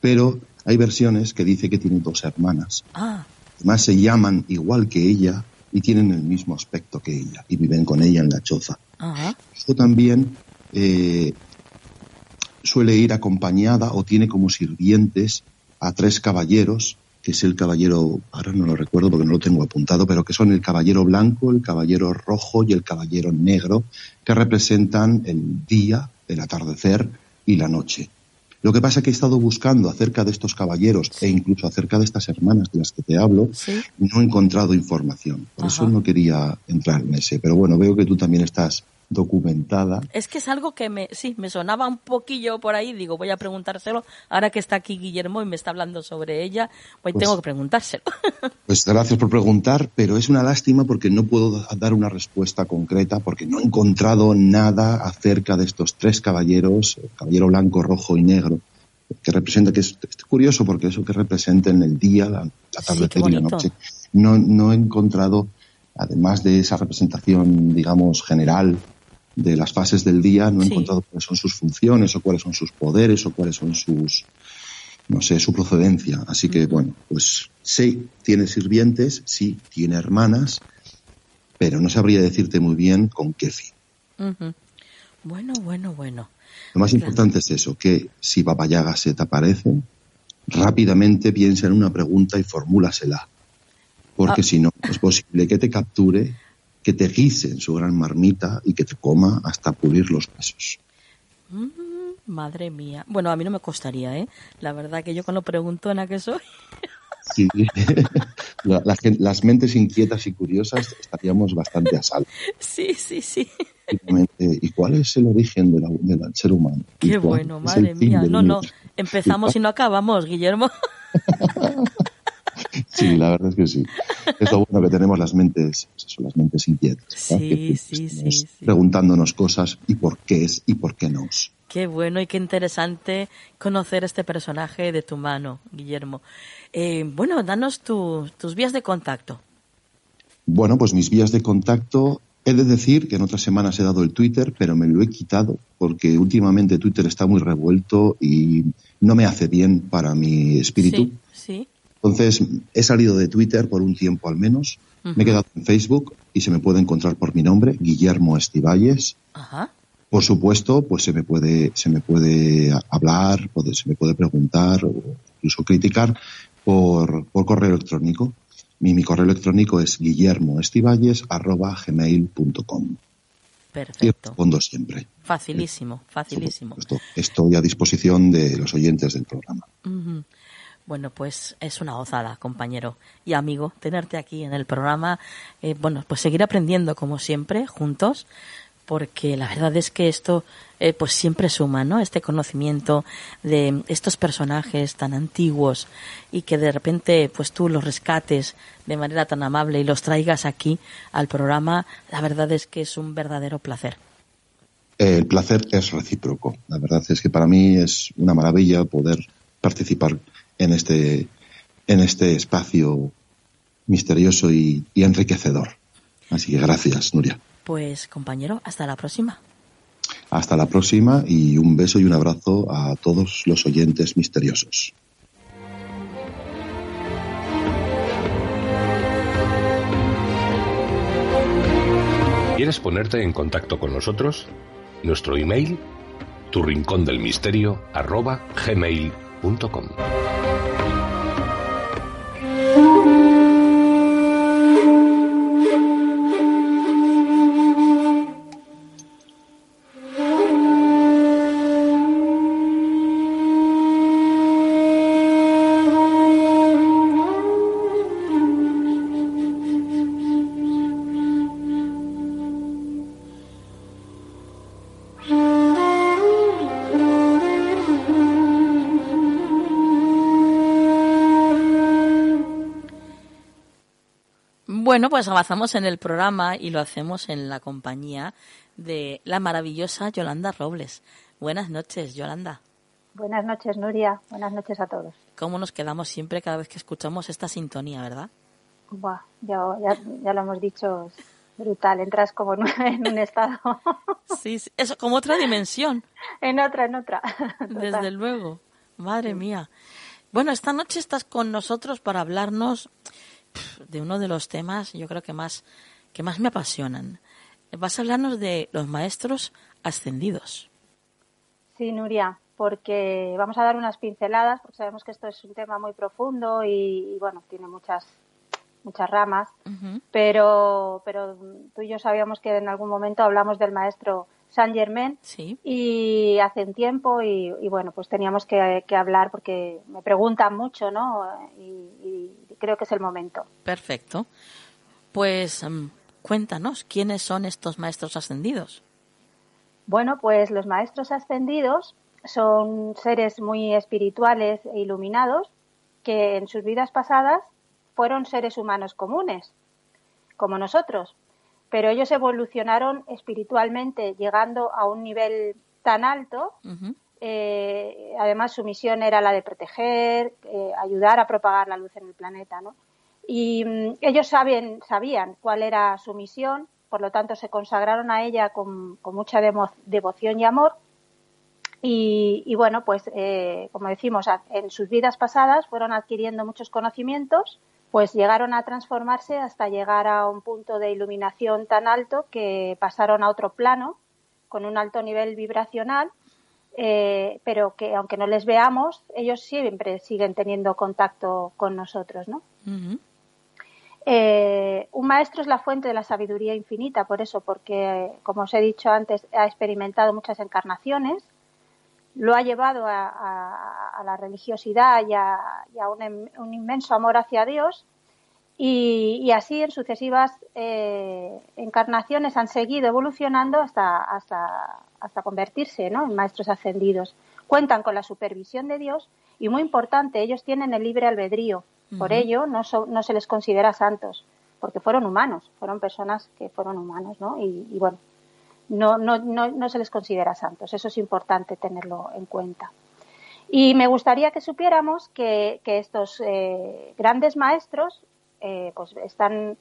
Pero hay versiones que dice que tiene dos hermanas. Ah, Además se llaman igual que ella y tienen el mismo aspecto que ella y viven con ella en la choza. ajá. Esto también eh, suele ir acompañada o tiene como sirvientes a tres caballeros, que es el caballero, ahora no lo recuerdo porque no lo tengo apuntado, pero que son el caballero blanco, el caballero rojo y el caballero negro, que representan el día, el atardecer y la noche. Lo que pasa es que he estado buscando acerca de estos caballeros e incluso acerca de estas hermanas de las que te hablo, Sí. no he encontrado información. Por eso no quería entrar en ese. Pero bueno, veo que tú también estás documentada. Es que es algo que me, sí, me sonaba un poquillo por ahí. Digo, voy a preguntárselo. Ahora que está aquí Guillermo y me está hablando sobre ella, pues, Pues- tengo que preguntárselo. Pues gracias por preguntar, pero es una lástima porque no puedo da- dar una respuesta concreta porque no he encontrado nada acerca de estos tres caballeros, el caballero blanco, rojo y negro, que representa, que es, es curioso porque eso que representa en el día, la, la Sí, atardecer qué y la noche. No, no he encontrado, además de esa representación, digamos, general de las fases del día, no he Sí. encontrado cuáles son sus funciones o cuáles son sus poderes o cuáles son sus, no sé, su procedencia. Así que, bueno, pues sí, tiene sirvientes, sí, tiene hermanas, pero no sabría decirte muy bien con qué fin. Bueno, bueno, bueno. Lo más Claro. importante es eso, que si Baba Yaga se te aparece, rápidamente piensa en una pregunta y formúlasela. Porque Ah. si no, es posible que te capture, que te guise en su gran marmita y que te coma hasta pulir los huesos. Mm, madre mía. Bueno, a mí no me costaría, ¿eh? La verdad que yo con lo preguntona que soy. Sí. La- la las mentes inquietas y curiosas estaríamos bastante a salvo. Sí, sí, sí. ¿Y cuál es el origen de del ser humano? ¿Y Qué bueno, madre mía. No, no. Empezamos y no acabamos, Guillermo. Sí, la verdad es que sí. Es lo bueno que tenemos las mentes, pues eso, las mentes inquietas. Sí, sí, sí. Preguntándonos cosas y por qué es y por qué no. Qué bueno y qué interesante conocer este personaje de tu mano, Guillermo. Eh, bueno, danos tu- tus vías de contacto. Bueno, pues mis vías de contacto, he de decir que en otras semanas he dado el Twitter, pero me lo he quitado porque últimamente Twitter está muy revuelto y no me hace bien para mi espíritu. Sí, sí. Entonces, he salido de Twitter por un tiempo al menos. Me he quedado en Facebook y se me puede encontrar por mi nombre, Guillermo Estivalles. Ajá. Por supuesto, pues se me puede, se me puede hablar, se me puede preguntar o incluso criticar por, por correo electrónico. Mi, mi correo electrónico es guillermoestivalles.gmail.com y Perfecto. respondo siempre. Facilísimo, facilísimo. Esto- Estoy a disposición de los oyentes del programa. Ujú. Bueno, pues es una gozada, compañero y amigo, tenerte aquí en el programa. Eh, bueno, pues seguir aprendiendo como siempre, juntos. porque la verdad es que esto eh, pues siempre suma, ¿no? Este conocimiento de estos personajes tan antiguos y que de repente pues tú los rescates de manera tan amable y los traigas aquí al programa, la verdad es que es un verdadero placer. El placer es recíproco. La verdad es que para mí es una maravilla poder participar en este, en este espacio misterioso y, y enriquecedor. Así que gracias, Nuria. Pues compañero, hasta la próxima. Hasta la próxima y un beso y un abrazo a todos los oyentes misteriosos. ¿Quieres ponerte en contacto con nosotros? Nuestro email, tu rincón del misterio, arroba gmail.com. Bueno, pues avanzamos en el programa y lo hacemos en la compañía de la maravillosa Yolanda Robles. Buenas noches, Yolanda. Buenas noches, Nuria. Buenas noches a todos. ¿Cómo nos quedamos siempre cada vez que escuchamos esta sintonía, verdad? Buah, ya, ya, ya lo hemos dicho, es brutal. Entras como en un, estado. Sí, sí, eso como otra dimensión, en otra, en otra. desde luego. Madre mía. Bueno, esta noche estás con nosotros para hablarnos de uno de los temas, yo creo que más que más me apasionan. Vas a hablarnos de los maestros ascendidos. Sí, Nuria, porque vamos a dar unas pinceladas, porque sabemos que esto es un tema muy profundo y, y, bueno, tiene muchas muchas ramas, pero pero tú y yo sabíamos que en algún momento hablamos del maestro Saint Germain Sí. y hace un tiempo y, y, bueno, pues teníamos que, que hablar porque me preguntan mucho, ¿no? Y, y creo que es el momento. Perfecto. Pues mm, cuéntanos, ¿quiénes son estos maestros ascendidos? Bueno, pues los maestros ascendidos son seres muy espirituales e iluminados que en sus vidas pasadas fueron seres humanos comunes, como nosotros, pero ellos evolucionaron espiritualmente llegando a un nivel tan alto. Eh, además, su misión era la de proteger, eh, ayudar a propagar la luz en el planeta, ¿no? Y mm, ellos saben, sabían cuál era su misión, por lo tanto se consagraron a ella con, mucha devoción y amor. Y, bueno, pues eh, como decimos, en sus vidas pasadas fueron adquiriendo muchos conocimientos, pues llegaron a transformarse hasta llegar a un punto de iluminación tan alto que pasaron a otro plano con un alto nivel vibracional, eh, pero que aunque no les veamos, ellos siempre siguen teniendo contacto con nosotros, ¿no? Eh, un maestro es la fuente de la sabiduría infinita, por eso, porque, como os he dicho antes, ha experimentado muchas encarnaciones, lo ha llevado a, a- a la religiosidad y a, y a un, em- un inmenso amor hacia Dios, y, y así en sucesivas eh, encarnaciones han seguido evolucionando hasta, hasta, hasta convertirse ¿no? en maestros ascendidos. Cuentan con la supervisión de Dios y, muy importante, ellos tienen el libre albedrío. Por ello, no, so- no se les considera santos, porque fueron humanos, fueron personas que fueron humanos, ¿no? Y, y bueno, no, no, no, no se les considera santos. Eso es importante tenerlo en cuenta. Y me gustaría que supiéramos que, que estos eh, grandes maestros eh, pues están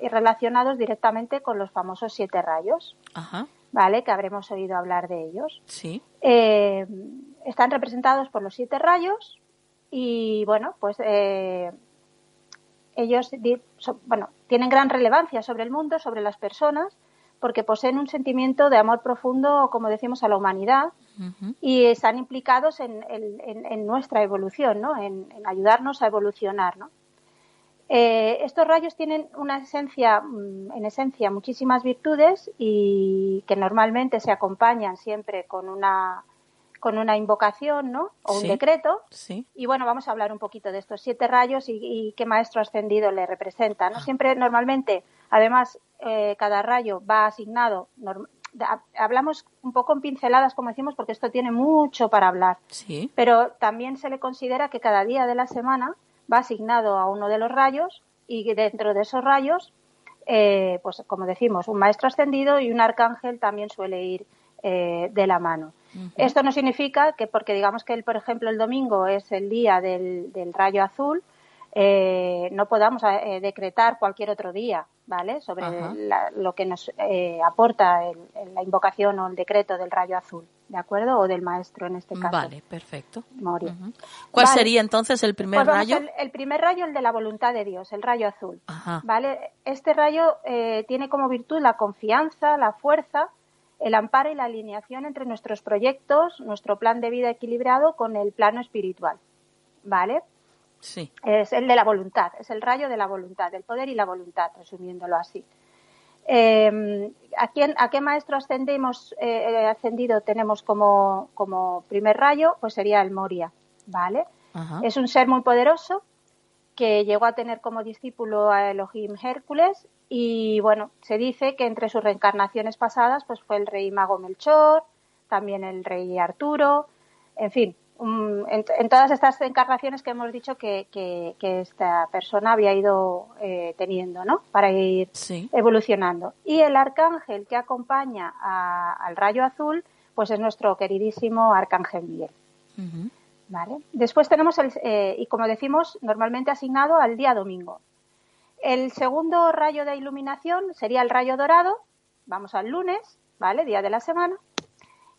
relacionados directamente con los famosos siete rayos, Ajá. ¿vale? Que habremos oído hablar de ellos. Sí. Eh, están representados por los siete rayos y bueno, pues eh, ellos so- bueno, tienen gran relevancia sobre el mundo, sobre las personas, porque poseen un sentimiento de amor profundo, como decimos, a la humanidad y están implicados en, en- en- en nuestra evolución, ¿no? en, en ayudarnos a evolucionar. ¿no? Eh, estos rayos tienen una esencia, mm, en esencia muchísimas virtudes y que normalmente se acompañan siempre con una, con una invocación ¿no? o un Sí. decreto. Sí. Y bueno, vamos a hablar un poquito de estos siete rayos y, y qué maestro ascendido le representa. ¿no? Siempre, normalmente, además, eh, cada rayo va asignado hablamos un poco en pinceladas, como decimos, porque esto tiene mucho para hablar. Sí. Pero también se le considera que cada día de la semana va asignado a uno de los rayos y dentro de esos rayos, eh, pues como decimos, un maestro ascendido y un arcángel también suele ir eh, de la mano. Esto no significa que porque digamos que, el, por ejemplo, el domingo es el día del, del rayo azul, eh, no podamos eh, decretar cualquier otro día, ¿vale? Sobre lo que nos eh, aporta la invocación o el decreto del rayo azul, ¿de acuerdo? O del maestro en este caso. Vale, perfecto. ¿Cuál sería entonces el primer pues rayo? El, primer rayo, el de la voluntad de Dios, el rayo azul, ¿vale? Este rayo tiene como virtud la confianza, la fuerza, el amparo y la alineación entre nuestros proyectos, nuestro plan de vida equilibrado con el plano espiritual, ¿vale? Sí. Es el de la voluntad, es el rayo de la voluntad, del poder y la voluntad, resumiéndolo así. Eh, ¿a, quién, ¿A qué maestro ascendemos, eh, ascendido tenemos como, como, primer rayo? Pues sería el Moria, ¿vale? Es un ser muy poderoso que llegó a tener como discípulo a Elohim Hércules y, bueno, se dice que entre sus reencarnaciones pasadas pues fue el rey mago Melchor, también el rey Arturo, en fin, en, todas estas encarnaciones que hemos dicho que, esta persona había ido eh, teniendo, ¿no? Para ir evolucionando. Y el arcángel que acompaña al rayo azul, pues es nuestro queridísimo arcángel Miguel. ¿Vale? Después tenemos, el, eh, y como decimos, normalmente asignado al día domingo. El segundo rayo de iluminación sería el rayo dorado. Vamos al lunes, ¿vale? Día de la semana.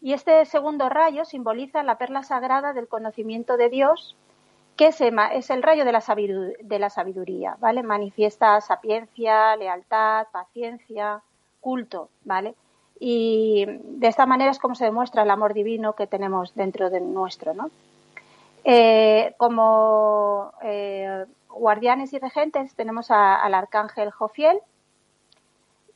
Y este segundo rayo simboliza la perla sagrada del conocimiento de Dios, que es el rayo de la, sabiduría, ¿vale? Manifiesta sapiencia, lealtad, paciencia, culto, ¿vale? Y de esta manera es como se demuestra el amor divino que tenemos dentro de nuestro, ¿no? Eh, como eh, guardianes y regentes tenemos al arcángel Jofiel,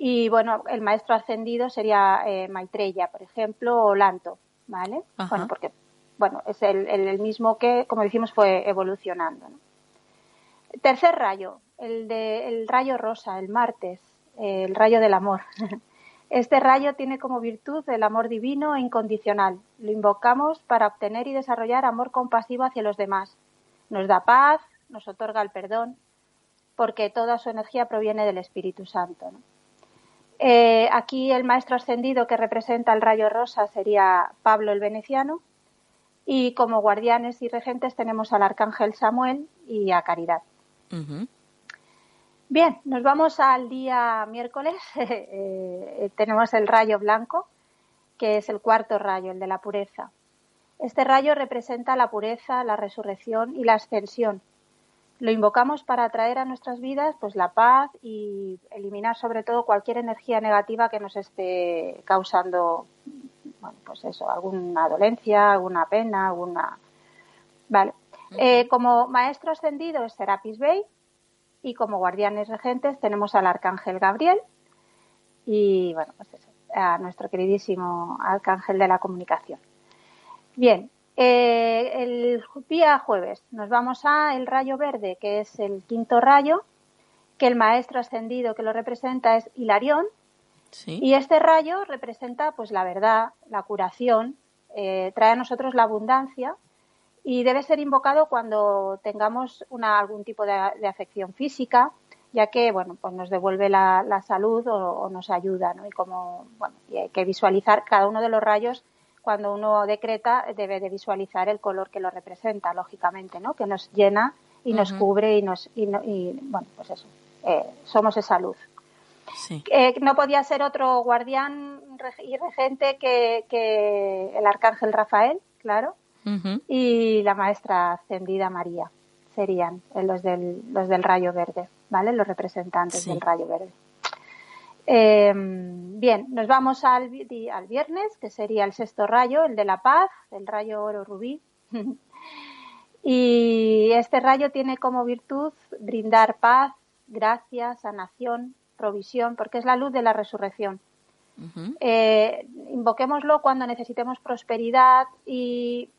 y bueno, el maestro ascendido sería eh, Maitreya, por ejemplo, o Lanto, ¿vale? Bueno, porque bueno, es el, el, mismo que, como decimos, fue evolucionando. Tercer rayo, el de el rayo rosa, el martes, el rayo del amor. Este rayo tiene como virtud el amor divino e incondicional. Lo invocamos para obtener y desarrollar amor compasivo hacia los demás. Nos da paz, nos otorga el perdón, porque toda su energía proviene del Espíritu Santo. ¿no? Eh, aquí el maestro ascendido que representa el rayo rosa sería Pablo el Veneciano y como guardianes y regentes tenemos al arcángel Samuel y a Caridad. Bien, nos vamos al día miércoles. Eh, tenemos el rayo blanco, que es el cuarto rayo, el de la pureza. Este rayo representa la pureza, la resurrección y la ascensión lo invocamos para atraer a nuestras vidas pues la paz y eliminar sobre todo cualquier energía negativa que nos esté causando bueno, pues eso, alguna dolencia, alguna pena, alguna vale. Eh, como maestro ascendido es Serapis Bey y como guardianes regentes tenemos al arcángel Gabriel y bueno, pues eso, a nuestro queridísimo arcángel de la comunicación. Bien, eh, el día jueves nos vamos a el rayo verde, que es el quinto rayo, que el maestro ascendido que lo representa es Hilarión. Y este rayo representa pues la verdad, la curación, eh, trae a nosotros la abundancia y debe ser invocado cuando tengamos una, algún tipo de, afección física, ya que bueno pues nos devuelve la, salud o, nos ayuda, ¿no? Y como bueno, y hay que visualizar cada uno de los rayos cuando uno decreta debe de visualizar el color que lo representa, lógicamente, ¿no? Que nos llena y nos cubre y nos y, bueno, pues eso, eh, somos esa luz. Eh, no podía ser otro guardián y regente que, el arcángel Rafael, claro, y la maestra ascendida María serían los del, los del rayo verde, ¿vale? Los representantes del rayo verde. Eh, bien, nos vamos al, al, viernes, que sería el sexto rayo, el de la paz, el rayo oro rubí. y este rayo tiene como virtud brindar paz, gracia, sanación, provisión, porque es la luz de la resurrección. eh, invoquémoslo cuando necesitemos prosperidad y,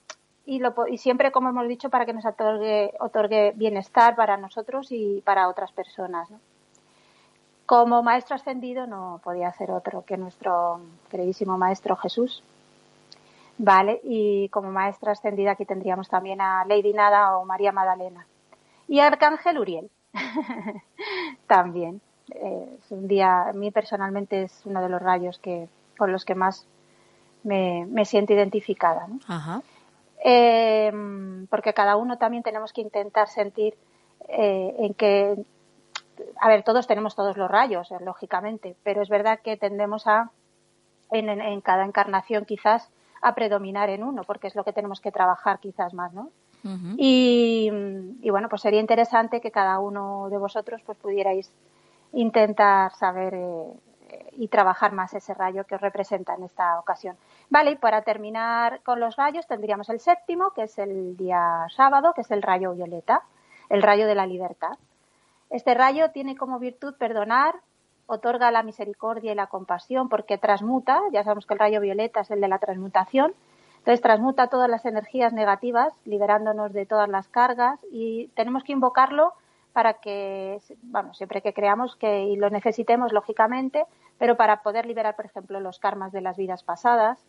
y, lo, y, siempre, como hemos dicho, para que nos otorgue, otorgue bienestar para nosotros y para otras personas. ¿no? Como maestro ascendido no podía ser otro que nuestro queridísimo maestro Jesús. Vale, y como maestra ascendida aquí tendríamos también a Lady Nada o María Magdalena. Y Arcángel Uriel. también. Eh, es un día, a mí personalmente es uno de los rayos que, con los que más me, me siento identificada. ¿no? Ajá. Eh, porque cada uno también tenemos que intentar sentir eh, en que, a ver, todos tenemos todos los rayos, eh, lógicamente, pero es verdad que tendemos a, en, en, en, cada encarnación quizás, a predominar en uno, porque es lo que tenemos que trabajar quizás más, ¿no? Uh -huh. y, y, bueno, pues sería interesante que cada uno de vosotros pues pudierais intentar saber eh, y trabajar más ese rayo que os representa en esta ocasión. Vale, y para terminar con los rayos tendríamos el séptimo, que es el día sábado, que es el rayo violeta, el rayo de la libertad. Este rayo tiene como virtud perdonar, otorga la misericordia y la compasión porque transmuta, ya sabemos que el rayo violeta es el de la transmutación, entonces transmuta todas las energías negativas, liberándonos de todas las cargas y tenemos que invocarlo para que, bueno, siempre que creamos que y lo necesitemos, lógicamente, pero para poder liberar, por ejemplo, los karmas de las vidas pasadas,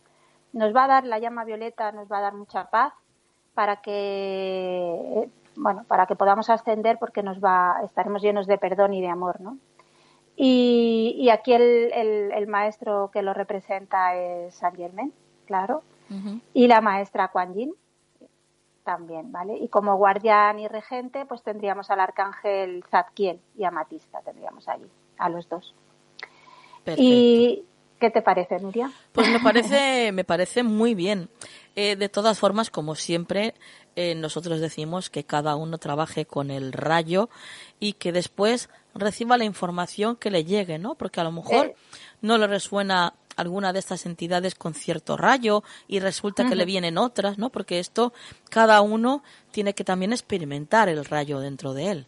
nos va a dar la llama violeta, nos va a dar mucha paz para que, bueno, para que podamos ascender porque nos va, estaremos llenos de perdón y de amor, ¿no? Y, y aquí el, el, el, maestro que lo representa es San Germain, claro, uh -huh. y la maestra Kuan Yin, también, ¿vale? Y como guardián y regente, pues tendríamos al arcángel Zadkiel y Amatista, tendríamos allí, a los dos. Perfecto. ¿Y qué te parece, Nuria? Pues me parece, me parece muy bien. Eh, de todas formas, como siempre, eh, nosotros decimos que cada uno trabaje con el rayo y que después reciba la información que le llegue, ¿no? Porque a lo mejor no le resuena alguna de estas entidades con cierto rayo y resulta uh -huh. que le vienen otras, ¿no? Porque esto cada uno tiene que también experimentar el rayo dentro de él.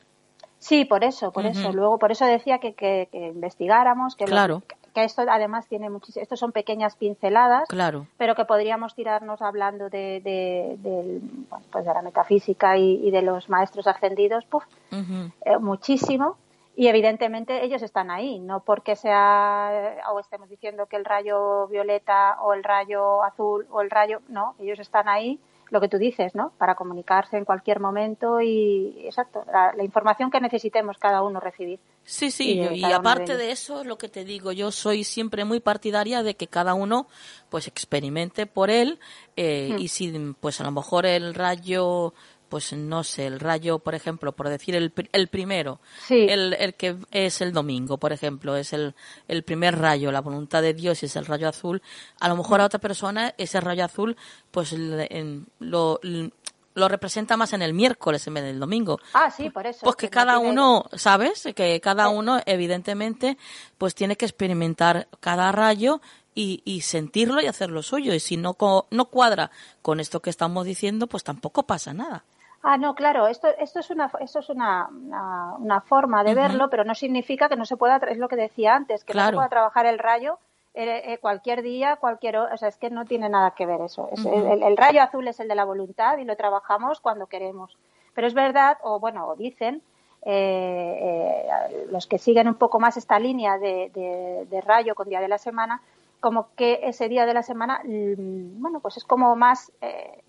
Sí, por eso, por uh -huh. eso. Luego, por eso decía que, que, que investigáramos, que, claro. lo, que esto además tiene muchísimas, estos son pequeñas pinceladas, claro. pero que podríamos tirarnos hablando de, de, de, bueno, pues de la metafísica y, y, de los maestros ascendidos, puf, uh -huh. eh, muchísimo y evidentemente ellos están ahí, no porque sea o estemos diciendo que el rayo violeta o el rayo azul o el rayo, no, ellos están ahí, lo que tú dices, ¿no? Para comunicarse en cualquier momento y, exacto, la, la información que necesitemos cada uno recibir. Sí, sí, y, y aparte de, de, eso, lo que te digo, yo soy siempre muy partidaria de que cada uno pues experimente por él eh, hmm. y si pues a lo mejor el rayo pues no sé, el rayo, por ejemplo, por decir el, el primero, sí. el, el que es el domingo, por ejemplo, es el, el primer rayo, la voluntad de Dios es el rayo azul, a lo mejor a otra persona ese rayo azul, pues en, lo, lo representa más en el miércoles en vez del domingo. Ah, sí, por eso. Pues que, que cada no tiene... uno, ¿sabes? Que cada uno, evidentemente, pues tiene que experimentar cada rayo y, y, sentirlo y hacerlo suyo. Y si no, no cuadra con esto que estamos diciendo, pues tampoco pasa nada. Ah, no, claro, esto, esto es una, esto es una, una, una forma de uh -huh. verlo, pero no significa que no se pueda, es lo que decía antes, que claro. no se pueda trabajar el rayo eh, eh, cualquier día, cualquier hora, o sea, es que no tiene nada que ver eso. Es, uh -huh. el, el, rayo azul es el de la voluntad y lo trabajamos cuando queremos. Pero es verdad, o bueno, o dicen, eh, los que siguen un poco más esta línea de, de, de rayo con día de la semana, como que ese día de la semana, mm, bueno, pues es como más eh,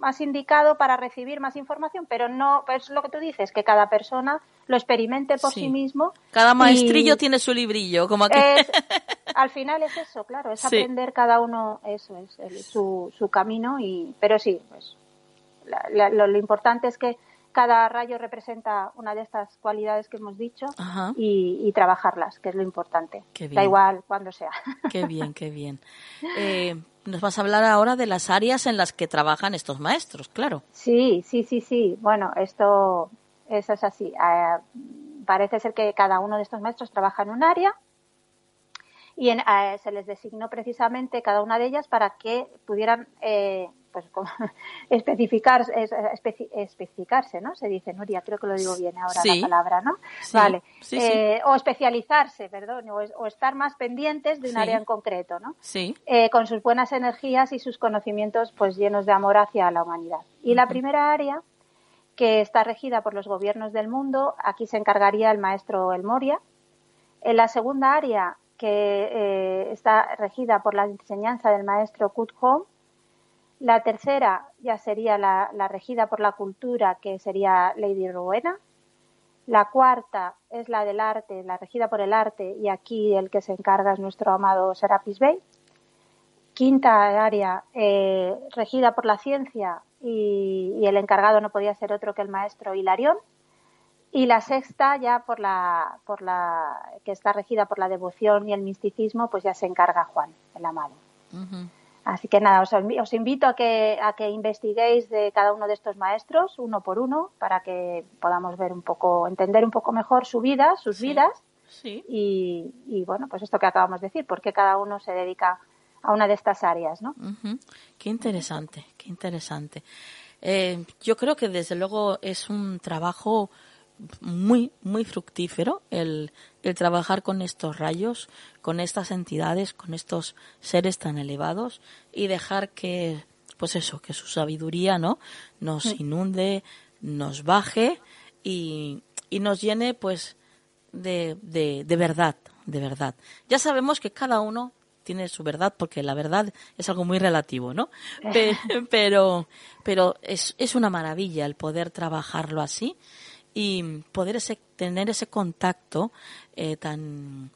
más indicado para recibir más información, pero no, es lo que tú dices, que cada persona lo experimente por sí, sí mismo. Cada maestrillo tiene su librillo, como aquí. Es, al final es eso, claro, es sí. aprender cada uno, eso es, el, su, su camino, y, pero sí, pues la, la, lo, lo importante es que cada rayo representa una de estas cualidades que hemos dicho y, y, trabajarlas, que es lo importante. Da igual cuando sea. Qué bien, qué bien. Eh, nos vas a hablar ahora de las áreas en las que trabajan estos maestros, claro. Sí, sí, sí, sí. Bueno, esto eso es así. Eh, parece ser que cada uno de estos maestros trabaja en un área y en, eh, se les designó precisamente cada una de ellas para que pudieran eh, pues como especificar, especi, especificarse, ¿no? Se dice, Nuria, creo que lo digo bien ahora sí. la palabra, ¿no? Sí. Vale. Sí, eh, o especializarse, perdón, o, o, estar más pendientes de un área en concreto, ¿no? Sí. Eh, con sus buenas energías y sus conocimientos pues llenos de amor hacia la humanidad. Y uh -huh. la primera área que está regida por los gobiernos del mundo, aquí se encargaría el maestro El Moria, En la segunda área, que eh, está regida por la enseñanza del maestro Kut Home, la tercera ya sería la, regida por la cultura, que sería Lady Rowena. La cuarta es la del arte, la regida por el arte, y aquí el que se encarga es nuestro amado Serapis Bey. Quinta área, eh, regida por la ciencia, y, el encargado no podía ser otro que el maestro Hilarión. Y la sexta, ya por la, por la, que está regida por la devoción y el misticismo, pues ya se encarga Juan, el amado. Así que nada, os, invito a que, a que investiguéis de cada uno de estos maestros, uno por uno, para que podamos ver un poco, entender un poco mejor su vida, sus sí, vidas. Sí. Y, y, bueno, pues esto que acabamos de decir, porque cada uno se dedica a una de estas áreas, ¿no? Uh -huh. Qué interesante, qué interesante. Eh, yo creo que desde luego es un trabajo muy, muy fructífero el, el trabajar con estos rayos, con estas entidades, con estos seres tan elevados y dejar que, pues eso, que su sabiduría, ¿no? Nos inunde, nos baje y, y nos llene, pues, de, de, de verdad, de verdad. Ya sabemos que cada uno tiene su verdad porque la verdad es algo muy relativo, ¿no? Pero, pero es, es una maravilla el poder trabajarlo así y poder ese, tener ese contacto eh, tan,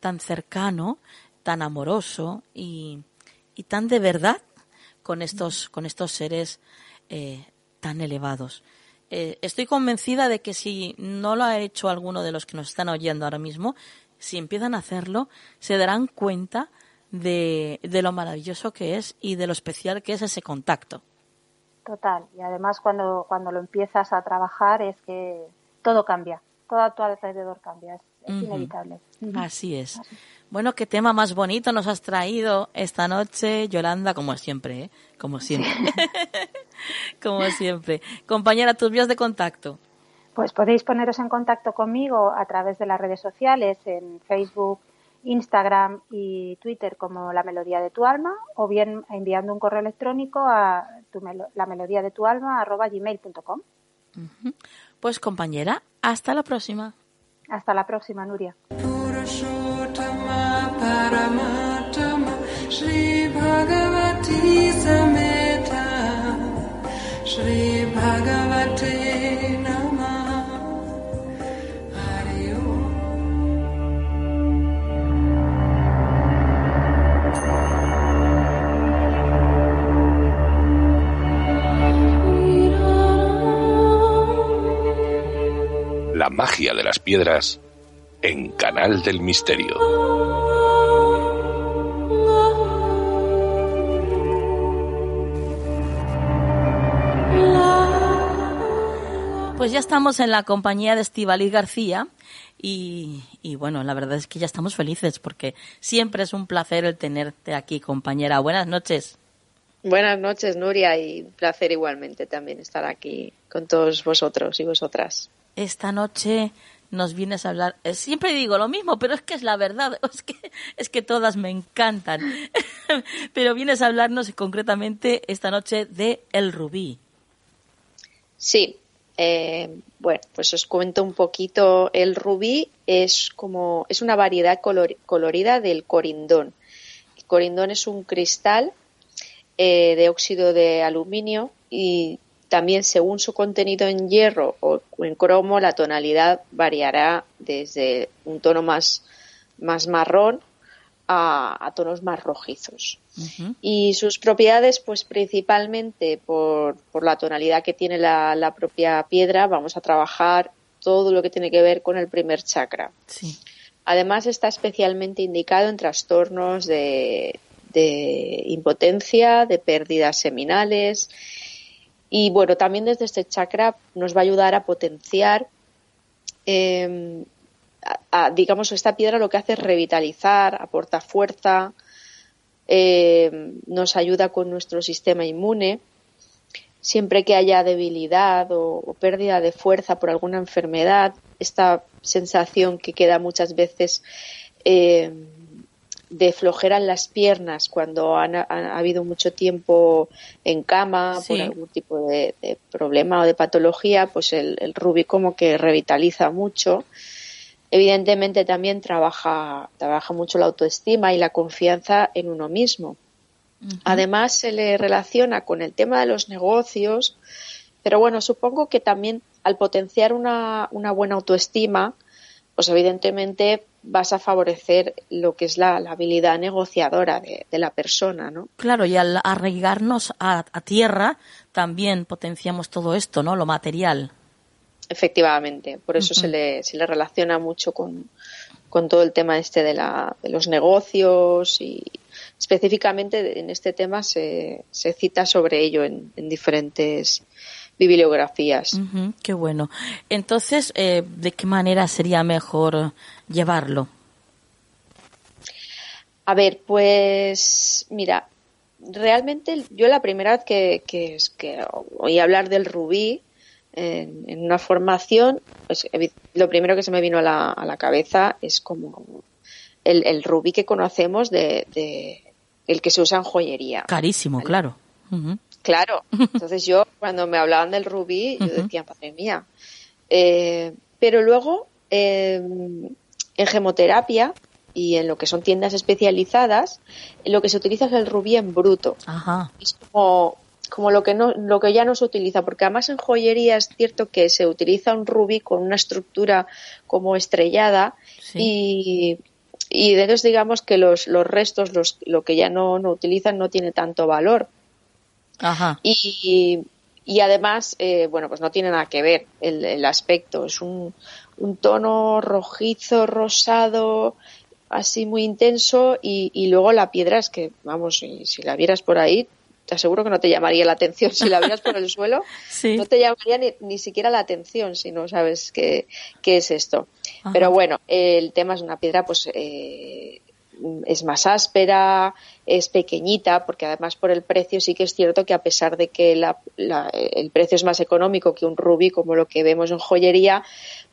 tan cercano, tan amoroso y, y, tan de verdad con estos, con estos seres eh, tan elevados. Eh, estoy convencida de que si no lo ha hecho alguno de los que nos están oyendo ahora mismo, si empiezan a hacerlo, se darán cuenta de, de lo maravilloso que es y de lo especial que es ese contacto. Total. Y además cuando, cuando lo empiezas a trabajar es que todo cambia. Todo a tu alrededor cambia. Es, es uh -huh. inevitable. Así es. Así. Bueno, qué tema más bonito nos has traído esta noche, Yolanda, como siempre, ¿eh? Como siempre. como siempre. Compañera, tus vías de contacto. Pues podéis poneros en contacto conmigo a través de las redes sociales, en Facebook, Instagram y Twitter como La Melodía de tu Alma o bien enviando un correo electrónico a tu melo la melodía de tu alma arroba gmail.com. Pues compañera, hasta la próxima. Hasta la próxima, Nuria. La magia de las piedras en Canal del Misterio. Pues ya estamos en la compañía de Estivaliz García y, y, bueno, la verdad es que ya estamos felices porque siempre es un placer el tenerte aquí, compañera. Buenas noches. Buenas noches, Nuria, y un placer igualmente también estar aquí con todos vosotros y vosotras. Esta noche nos vienes a hablar. Eh, siempre digo lo mismo, pero es que es la verdad. Es que, es que todas me encantan. pero vienes a hablarnos concretamente esta noche de El Rubí. Sí. Eh, bueno, pues os cuento un poquito. El rubí es como es una variedad color, colorida del corindón. El corindón es un cristal eh, de óxido de aluminio y también según su contenido en hierro o en cromo la tonalidad variará desde un tono más, más marrón a, a, tonos más rojizos. Uh -huh. Y sus propiedades, pues principalmente por, por la tonalidad que tiene la, la, propia piedra, vamos a trabajar todo lo que tiene que ver con el primer chakra. Sí. Además está especialmente indicado en trastornos de, de impotencia, de pérdidas seminales y bueno, también desde este chakra nos va a ayudar a potenciar, eh, a, digamos, esta piedra lo que hace es revitalizar, aporta fuerza, eh, nos ayuda con nuestro sistema inmune. Siempre que haya debilidad o, pérdida de fuerza por alguna enfermedad, esta sensación que queda muchas veces eh, de flojera en las piernas cuando han, ha habido mucho tiempo en cama sí. por algún tipo de, de, problema o de patología, pues el, el rubí como que revitaliza mucho. evidentemente también trabaja, trabaja mucho la autoestima y la confianza en uno mismo. Además, se le relaciona con el tema de los negocios, pero bueno, supongo que también al potenciar una, una buena autoestima, pues evidentemente vas a favorecer lo que es la, habilidad negociadora de, la persona, ¿no? Claro, y al arraigarnos a, tierra también potenciamos todo esto, ¿no? Lo material. Efectivamente, por eso se, le, se le relaciona mucho con, con todo el tema este de, la, de los negocios y específicamente en este tema se, se cita sobre ello en, en diferentes bibliografías. qué bueno. Entonces, eh, ¿de qué manera sería mejor llevarlo? A ver, pues mira, realmente yo la primera vez que, que, que oí hablar del rubí en, una formación, pues lo primero que se me vino a la, a la cabeza es como el, rubí que conocemos de, el que se usa en joyería. Carísimo, claro. Claro. Entonces yo, cuando me hablaban del rubí, yo decía, madre mía. Eh, pero luego, em, en gemoterapia y en lo que son tiendas especializadas, lo que se utiliza es el rubí en bruto. Es como, como lo que no, lo que ya no se utiliza, porque además en joyería es cierto que se utiliza un rubí con una estructura como estrellada y, y entonces digamos que los, los restos, los, lo que ya no, no utilizan no tiene tanto valor. Y, y además, eh, bueno, pues no tiene nada que ver el, el aspecto. Es un, un, tono rojizo, rosado, así muy intenso y, y, luego la piedra es que, vamos, si, si, la vieras por ahí, te aseguro que no te llamaría la atención. Si la vieras por el suelo, no te llamaría ni, ni, siquiera la atención si no sabes qué, qué es esto. Pero bueno, el tema es una piedra, pues, eh, es más áspera, es pequeñita, porque además por el precio sí que es cierto que a pesar de que el precio es más económico que un rubí, como lo que vemos en joyería,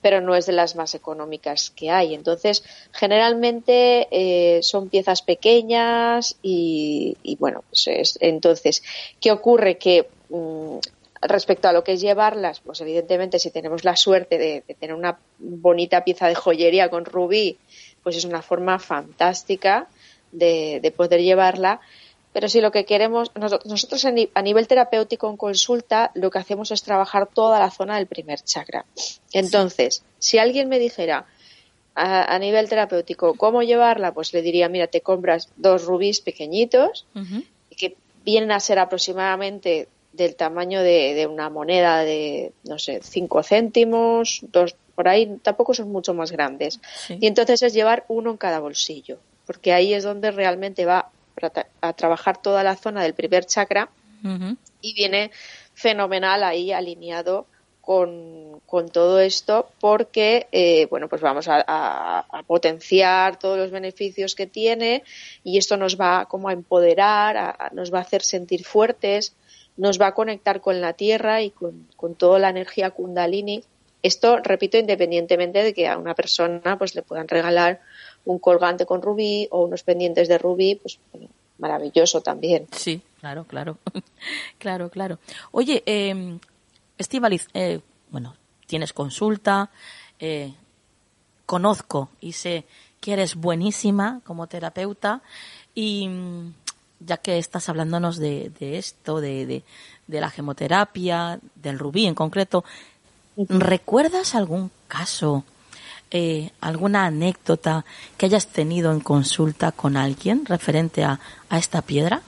pero no es de las más económicas que hay. Entonces, generalmente eh, son piezas pequeñas y, bueno, pues entonces, ¿qué ocurre? Que mm, respecto a lo que es llevarlas, pues evidentemente si tenemos la suerte de tener una bonita pieza de joyería con rubí, pues es una forma fantástica de, poder llevarla. Pero si lo que queremos, nosotros a nivel terapéutico en consulta, lo que hacemos es trabajar toda la zona del primer chakra. Entonces, si alguien me dijera a, nivel terapéutico cómo llevarla, pues le diría, mira, te compras dos rubíes pequeñitos, que vienen a ser aproximadamente del tamaño de, una moneda de, no sé, cinco céntimos, dos, por ahí tampoco son mucho más grandes. Y entonces es llevar uno en cada bolsillo, porque ahí es donde realmente va a trabajar toda la zona del primer chakra y viene fenomenal ahí alineado con, todo esto porque eh, bueno pues vamos a, potenciar todos los beneficios que tiene y esto nos va como a empoderar nos va a hacer sentir fuertes nos va a conectar con la tierra y con, con toda la energía kundalini esto, repito, independientemente de que a una persona pues le puedan regalar un colgante con rubí o unos pendientes de rubí, pues maravilloso también. Sí, claro, claro. claro, claro. Oye, Estivaliz, eh, bueno, tienes consulta, eh, conozco y sé que eres buenísima como terapeuta y mm, ya que estás hablándonos de, esto, de, de, de, la gemoterapia, del rubí en concreto, ¿Recuerdas algún caso, eh, alguna anécdota que hayas tenido en consulta con alguien referente a, esta piedra?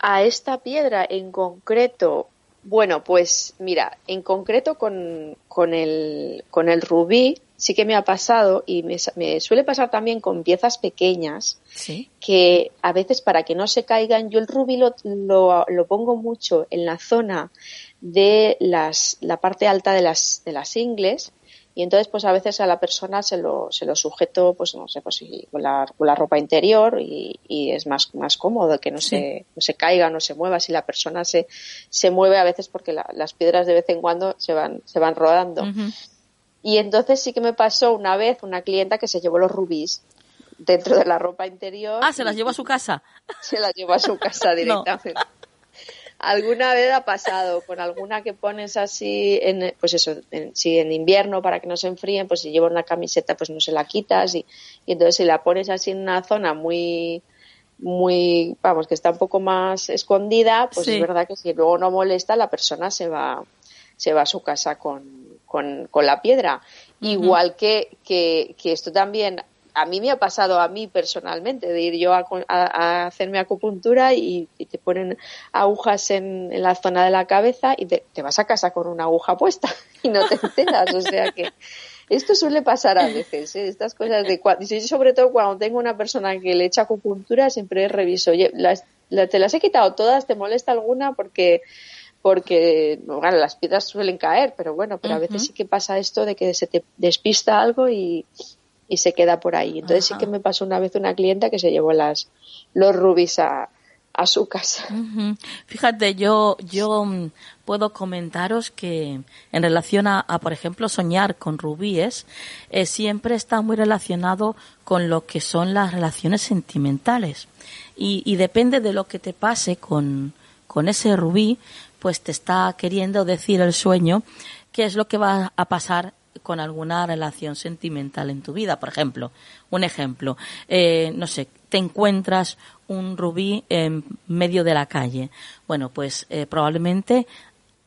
A esta piedra en concreto, bueno, pues mira, en concreto con, con, el, con el rubí sí que me ha pasado y me, suele pasar también con piezas pequeñas que a veces para que no se caigan, yo el rubí lo, lo, lo pongo mucho en la zona de las, la parte alta de las, de las ingles y entonces pues a veces a la persona se lo, se lo sujeto pues no sé pues con la, con la ropa interior y, y, es más, más cómodo que no, se, no se caiga, no se mueva si la persona se, se mueve a veces porque las piedras de vez en cuando se van, se van rodando. Y entonces sí que me pasó una vez una clienta que se llevó los rubíes dentro de la ropa interior. Ah, se las llevó a su casa. Se las llevó a su casa directamente. Alguna vez ha pasado con alguna que pones así, en, pues eso, en, si en invierno para que no se enfríen, pues si llevas una camiseta pues no se la quitas y, y entonces si la pones así en una zona muy muy, vamos, que está un poco más escondida, pues Sí. es verdad que si luego no molesta, la persona se va, se va a su casa con, con, con la piedra. Igual que, que, que esto también, a mí me ha pasado a mí personalmente, de ir yo a, a- a hacerme acupuntura y, y te ponen agujas en, en la zona de la cabeza y te, te vas a casa con una aguja puesta y no te enteras. O sea que esto suele pasar a veces, ¿eh? estas cosas de cua- y sobre todo cuando tengo una persona que le echa acupuntura, siempre reviso, oye, las, la- te las he quitado todas, ¿te molesta alguna? Porque porque bueno, las piedras suelen caer, pero bueno, pero a veces sí que pasa esto de que se te despista algo y, y se queda por ahí. Entonces Ajá. sí que me pasó una vez una clienta que se llevó las los rubis a, a su casa. Ujú. Fíjate, yo, yo mm, puedo comentaros que en relación a, a, por ejemplo, soñar con rubíes, eh, siempre está muy relacionado con lo que son las relaciones sentimentales. Y, y depende de lo que te pase con, con ese rubí, pues te está queriendo decir el sueño qué es lo que va a pasar con alguna relación sentimental en tu vida. Por ejemplo, un ejemplo, eh, no sé, te encuentras un rubí en medio de la calle. Bueno, pues eh, probablemente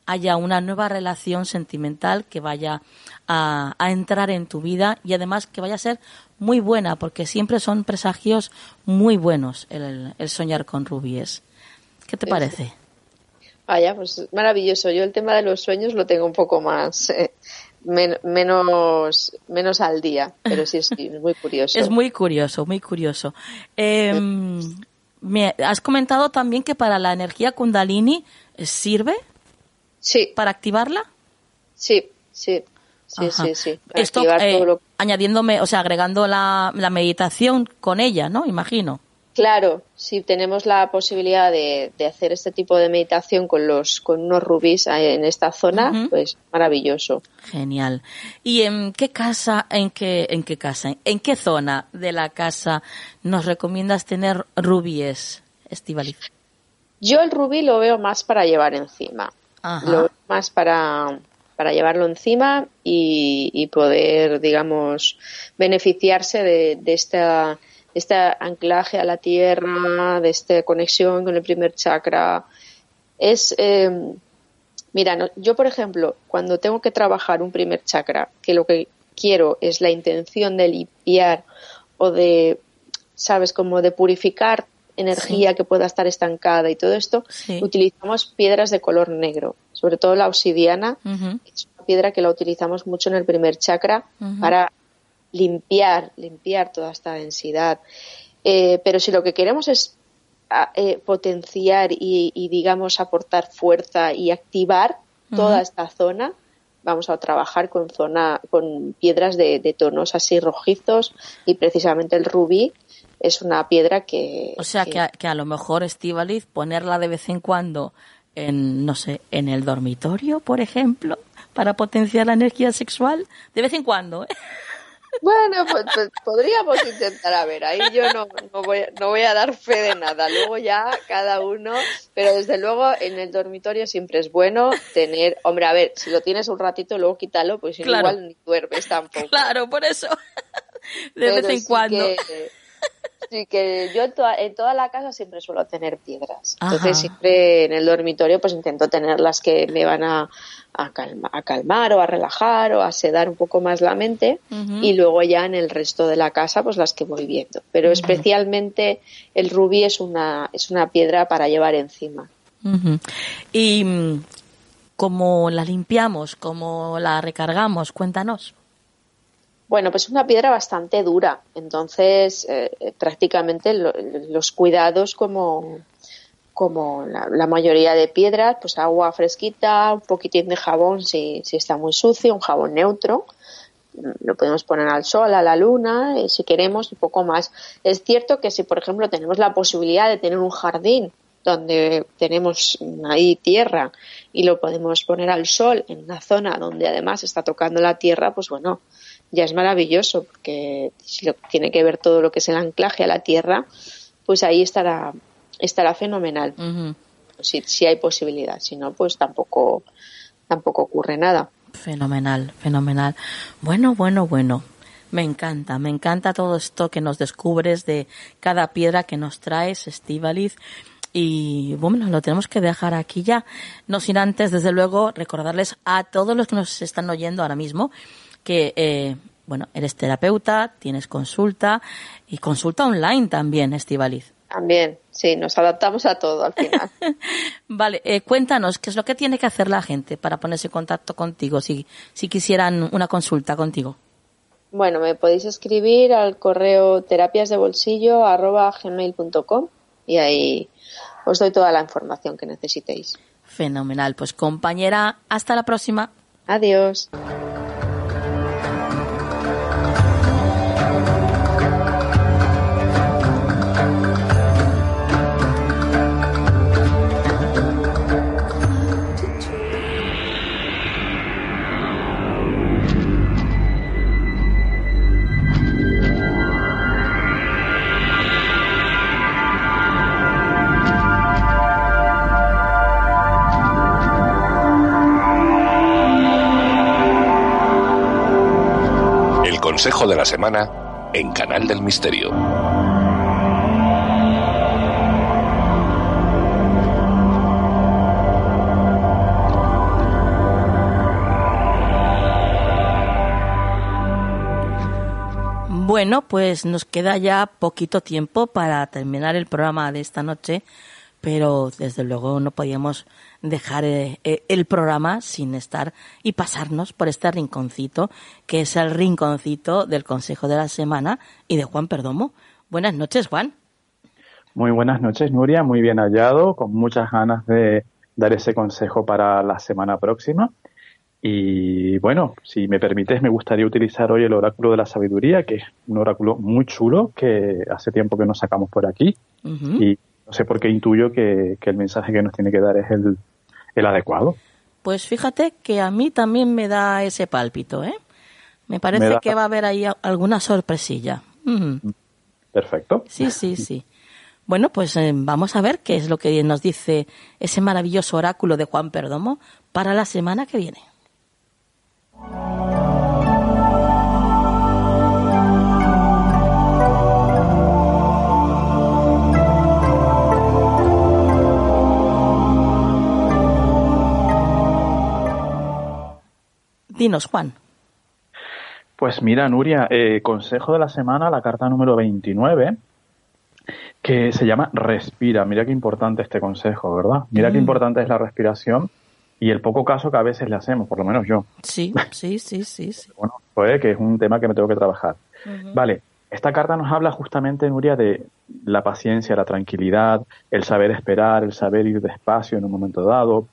haya una nueva relación sentimental que vaya a, a entrar en tu vida y además que vaya a ser muy buena, porque siempre son presagios muy buenos el, el soñar con rubíes. ¿Qué te parece? Vaya, pues maravilloso. Yo el tema de los sueños lo tengo un poco más eh, men- menos menos al día, pero sí, sí, es muy curioso. Es muy curioso, muy curioso. Eh, me has comentado también que para la energía kundalini eh, sirve Sí, para activarla. sí, sí, sí, Ajá. sí, sí. Para Esto activar eh, todo lo- añadiéndome, o sea, agregando la, la meditación con ella, ¿no? Imagino. Claro, si tenemos la posibilidad de, de hacer este tipo de meditación con los con unos rubíes eh, en esta zona, pues maravilloso. Genial. ¿Y en qué casa, en qué, en qué casa, en qué zona de la casa nos recomiendas tener rubíes, Estivaliz? Yo el rubí lo veo más para llevar encima. Ajá. Lo veo más para, para llevarlo encima y, y poder, digamos, beneficiarse de, de esta este anclaje a la tierra, de esta conexión con el primer chakra. Es, eh, mira, no- yo por ejemplo, cuando tengo que trabajar un primer chakra, que lo que quiero es la intención de limpiar o de, sabes, como de purificar energía que pueda estar estancada y todo esto, Sí. utilizamos piedras de color negro, sobre todo la obsidiana, es una piedra que la utilizamos mucho en el primer chakra para limpiar, limpiar toda esta densidad. Eh, pero si lo que queremos es eh, potenciar y, y, digamos, aportar fuerza y activar toda esta zona, vamos a trabajar con zona, con piedras de, de tonos así rojizos y precisamente el rubí es una piedra que, O sea, que- que a, que a lo mejor Estivaliz ponerla de vez en cuando en, no sé, en el dormitorio, por ejemplo, para potenciar la energía sexual, de vez en cuando, ¿eh? Bueno, pues, pues podríamos intentar a ver, ahí yo no, no, voy, no voy a dar fe de nada, luego ya cada uno, pero desde luego en el dormitorio siempre es bueno tener, hombre, a ver, si lo tienes un ratito, luego quítalo, pues Claro. igual ni duermes tampoco. Claro, por eso. De Pero vez en sí cuando. que- sí que yo en toda, en toda la casa siempre suelo tener piedras. Ajá. Entonces siempre en el dormitorio pues intento tener las que me van a, a, calma- a calmar o a relajar o a sedar un poco más la mente y luego ya en el resto de la casa pues las que voy viendo. Pero especialmente el rubí es una, es una piedra para llevar encima. Y mm, cómo la limpiamos, cómo la recargamos, cuéntanos. Bueno, pues es una piedra bastante dura, entonces eh, eh, prácticamente lo- los cuidados como, como la, mayoría de piedras, pues agua fresquita, un poquitín de jabón si, si está muy sucio, un jabón neutro, lo podemos poner al sol, a la luna, eh, si queremos, un poco más. Es cierto que si, por ejemplo, tenemos la posibilidad de tener un jardín donde tenemos ahí tierra y lo podemos poner al sol en una zona donde además está tocando la tierra, pues bueno, ya es maravilloso porque si lo- tiene que ver todo lo que es el anclaje a la tierra, pues ahí estará estará fenomenal. Si, si hay posibilidad. Si no, pues tampoco, tampoco ocurre nada. Fenomenal, fenomenal. Bueno, bueno, bueno. Me encanta, me encanta todo esto que nos descubres de cada piedra que nos traes, Estivaliz. Y bueno, lo tenemos que dejar aquí ya. No sin antes, desde luego, recordarles a todos los que nos están oyendo ahora mismo que, eh, bueno, eres terapeuta, tienes consulta y consulta online también, Estivaliz. También, sí, nos adaptamos a todo al final. vale, eh, cuéntanos, ¿qué es lo que tiene que hacer la gente para ponerse en contacto contigo si, si quisieran una consulta contigo? Bueno, me podéis escribir al correo terapiasdebolsillo.gmail.com y ahí os doy toda la información que necesitéis. Fenomenal. Pues compañera, hasta la próxima. Adiós. Consejo de la semana en Canal del Misterio. Bueno, pues nos queda ya poquito tiempo para terminar el programa de esta noche, pero desde luego no podíamos dejar eh, eh, el programa sin estar y pasarnos por este rinconcito, que es el rinconcito del Consejo de la Semana y de Juan Perdomo. Buenas noches, Juan. Muy buenas noches, Nuria. Muy bien hallado, con muchas ganas de dar ese consejo para la semana próxima. Y bueno, si me permites, me gustaría utilizar hoy el oráculo de la sabiduría, que es un oráculo muy chulo que hace tiempo que nos sacamos por aquí. Y no sé por qué intuyo que, que el mensaje que nos tiene que dar es el, el adecuado. Pues fíjate que a mí también me da ese pálpito, ¿eh? Me parece Me da- que va a haber ahí alguna sorpresilla. Perfecto. Sí, sí, sí. Bueno, pues eh, vamos a ver qué es lo que nos dice ese maravilloso oráculo de Juan Perdomo para la semana que viene. Dinos, Juan. Pues mira, Nuria, eh, consejo de la semana, la carta número 29, que se llama Respira. Mira qué importante este consejo, ¿verdad? Mira qué Mm. importante es la respiración y el poco caso que a veces le hacemos, por lo menos yo. Sí, sí, sí, sí, sí. Bueno, pues que es un tema que me tengo que trabajar. Vale, esta carta nos habla justamente, Nuria, de la paciencia, la tranquilidad, el saber esperar, el saber ir despacio en un momento dado,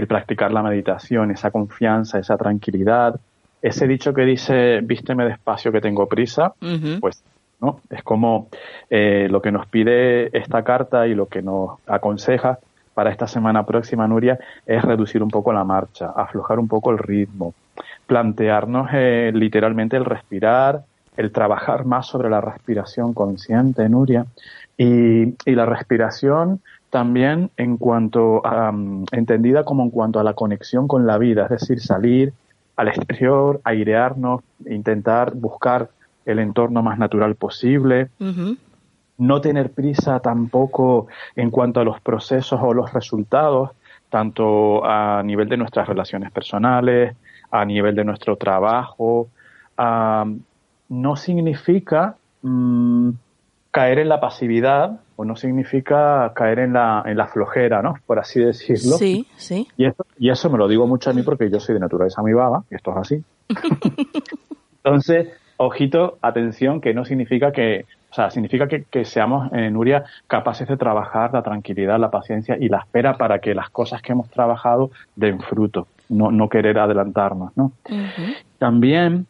el practicar la meditación, esa confianza, esa tranquilidad. Ese dicho que dice, vísteme despacio que tengo prisa, pues no, es como eh, lo que nos pide esta carta y lo que nos aconseja para esta semana próxima, Nuria, es reducir un poco la marcha, aflojar un poco el ritmo, plantearnos eh, literalmente el respirar, el trabajar más sobre la respiración consciente, Nuria, y, y la respiración también en cuanto a, entendida como en cuanto a la conexión con la vida, es decir, salir al exterior, airearnos, intentar buscar el entorno más natural posible, no tener prisa tampoco en cuanto a los procesos o los resultados, tanto a nivel de nuestras relaciones personales, a nivel de nuestro trabajo. No significa mm, caer en la pasividad o no significa caer en la, en la flojera, ¿no? Por así decirlo. Sí, sí. Y eso, y eso me lo digo mucho a mí porque yo soy de naturaleza muy vaga, y esto es así. Entonces, ojito, atención, que no significa que, o sea, significa que, que seamos, eh, Nuria, capaces de trabajar la tranquilidad, la paciencia y la espera para que las cosas que hemos trabajado den fruto, no, no querer adelantarnos, ¿no? También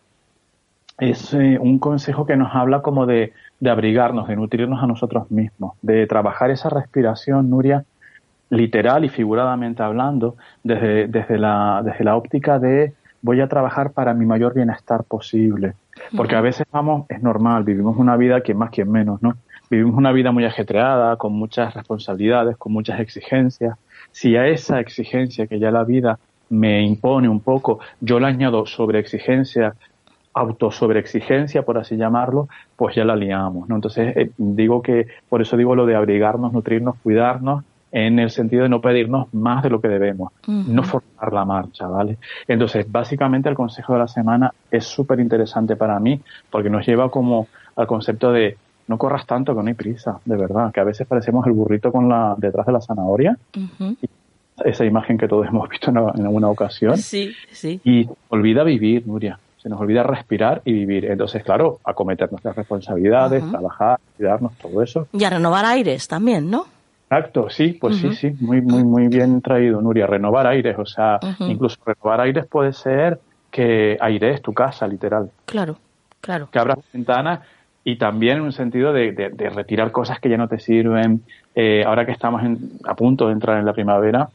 es eh, un consejo que nos habla como de, de abrigarnos, de nutrirnos a nosotros mismos, de trabajar esa respiración, Nuria, literal y figuradamente hablando, desde, desde, la, desde la óptica de voy a trabajar para mi mayor bienestar posible. Porque a veces vamos, es normal, vivimos una vida quien más, quien menos, ¿no? vivimos una vida muy ajetreada, con muchas responsabilidades, con muchas exigencias. Si a esa exigencia que ya la vida me impone un poco, yo le añado sobre exigencia, auto sobre exigencia, por así llamarlo, pues ya la liamos, ¿no? Entonces, eh, digo que, por eso digo lo de abrigarnos, nutrirnos, cuidarnos, en el sentido de no pedirnos más de lo que debemos, no forzar la marcha, ¿vale? Entonces, básicamente el consejo de la semana es súper interesante para mí, porque nos lleva como al concepto de no corras tanto que no hay prisa, de verdad, que a veces parecemos el burrito con la detrás de la zanahoria, esa imagen que todos hemos visto en, en alguna ocasión. Sí, sí. Y olvida vivir, Nuria. Se nos olvida respirar y vivir. Entonces, claro, acometer nuestras responsabilidades, trabajar, cuidarnos, todo eso. Y a renovar aires también, ¿no? Exacto, sí, pues sí, sí, muy, muy, muy bien traído, Nuria. Renovar aires, o sea, incluso renovar aires puede ser que airees tu casa, literal. Claro, claro. Que abras ventanas y también en un sentido de, de, de retirar cosas que ya no te sirven. Eh, ahora que estamos en, a punto de entrar en la primavera,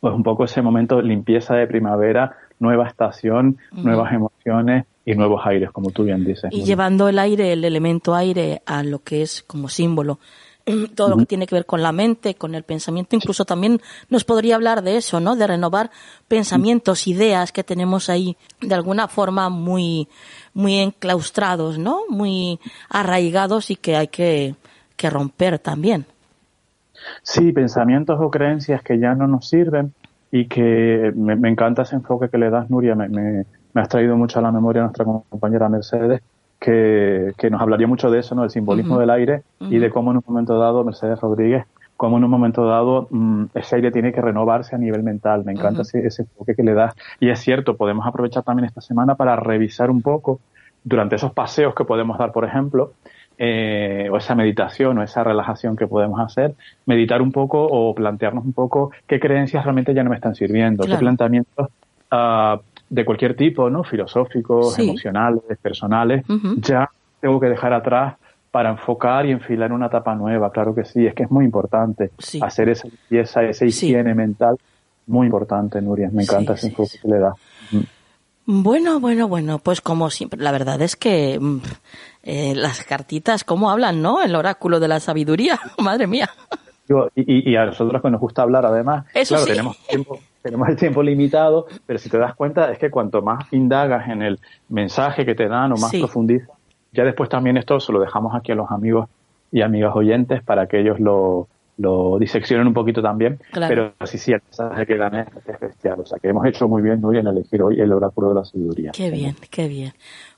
pues un poco ese momento limpieza de primavera, nueva estación, nuevas emociones y nuevos aires, como tú bien dices. Y llevando el aire, el elemento aire, a lo que es como símbolo. Todo lo que tiene que ver con la mente, con el pensamiento, incluso también nos podría hablar de eso, ¿no? De renovar pensamientos, ideas que tenemos ahí de alguna forma muy, muy enclaustrados, ¿no? Muy arraigados y que hay que, que romper también. Sí, pensamientos o creencias que ya no nos sirven y que me, me encanta ese enfoque que le das, Nuria. Me, me- me has traído mucho a la memoria nuestra compañera Mercedes, que, que nos hablaría mucho de eso, ¿no? Del simbolismo del aire y de cómo en un momento dado, Mercedes Rodríguez, cómo en un momento dado mm, ese aire tiene que renovarse a nivel mental. Me encanta ese, ese enfoque que le das. Y es cierto, podemos aprovechar también esta semana para revisar un poco durante esos paseos que podemos dar, por ejemplo, eh, o esa meditación o esa relajación que podemos hacer, meditar un poco o plantearnos un poco qué creencias realmente ya no me están sirviendo, Claro. qué planteamientos ah, de cualquier tipo, ¿no? Filosóficos, Sí. emocionales, personales, Ujú. ya tengo que dejar atrás para enfocar y enfilar una etapa nueva. Claro que sí, es que es muy importante hacer esa limpieza, esa higiene mental, muy importante, Nuria. Me encanta ese enfoque que le da. Bueno, bueno, bueno, pues como siempre, la verdad es que mm, eh, las cartitas, ¿cómo hablan, no? El oráculo de la sabiduría, madre mía. Y, y- y a nosotros que nos gusta hablar, además, Eso claro, sí. tenemos tiempo, tenemos el tiempo limitado, pero si te das cuenta es que cuanto más indagas en el mensaje que te dan o más Sí. profundizas, ya después también esto se lo dejamos aquí a los amigos y amigas oyentes para que ellos lo, lo diseccionen un poquito también. Claro. Pero sí, sí, el mensaje que dan es es bestial. O sea, que hemos hecho muy bien hoy en elegir hoy el oráculo de la sabiduría. Qué bien, qué bien.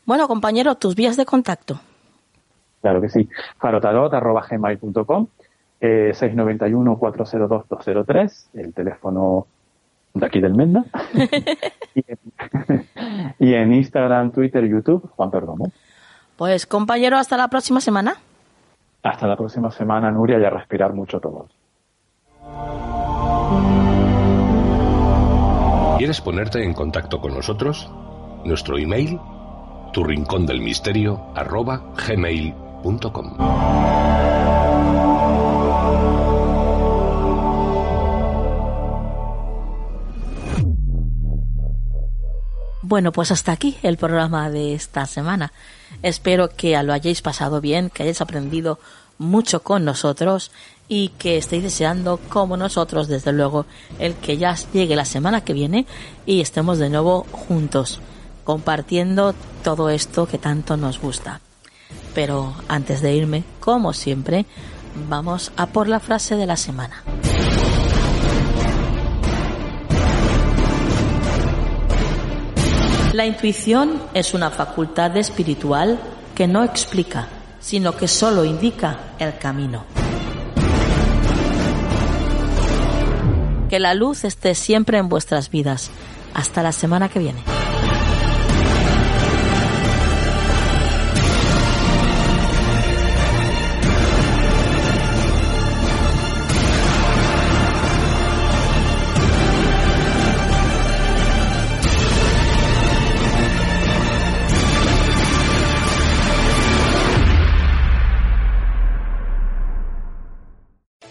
Bueno, compañero, tus vías de contacto. Claro que sí. farotarot.gmail.com eh, 691-402-203, el teléfono de aquí del Menda. y, en, y en Instagram, Twitter, YouTube, Juan Perdomo. Pues compañero, hasta la próxima semana. Hasta la próxima semana, Nuria, y a respirar mucho todos. ¿Quieres ponerte en contacto con nosotros? Nuestro email, tu rincón del misterio, arroba gmail.com. Bueno, pues hasta aquí el programa de esta semana. Espero que lo hayáis pasado bien, que hayáis aprendido mucho con nosotros y que estéis deseando, como nosotros, desde luego, el que ya llegue la semana que viene y estemos de nuevo juntos, compartiendo todo esto que tanto nos gusta. Pero antes de irme, como siempre, vamos a por la frase de la semana. La intuición es una facultad espiritual que no explica, sino que solo indica el camino. Que la luz esté siempre en vuestras vidas. Hasta la semana que viene.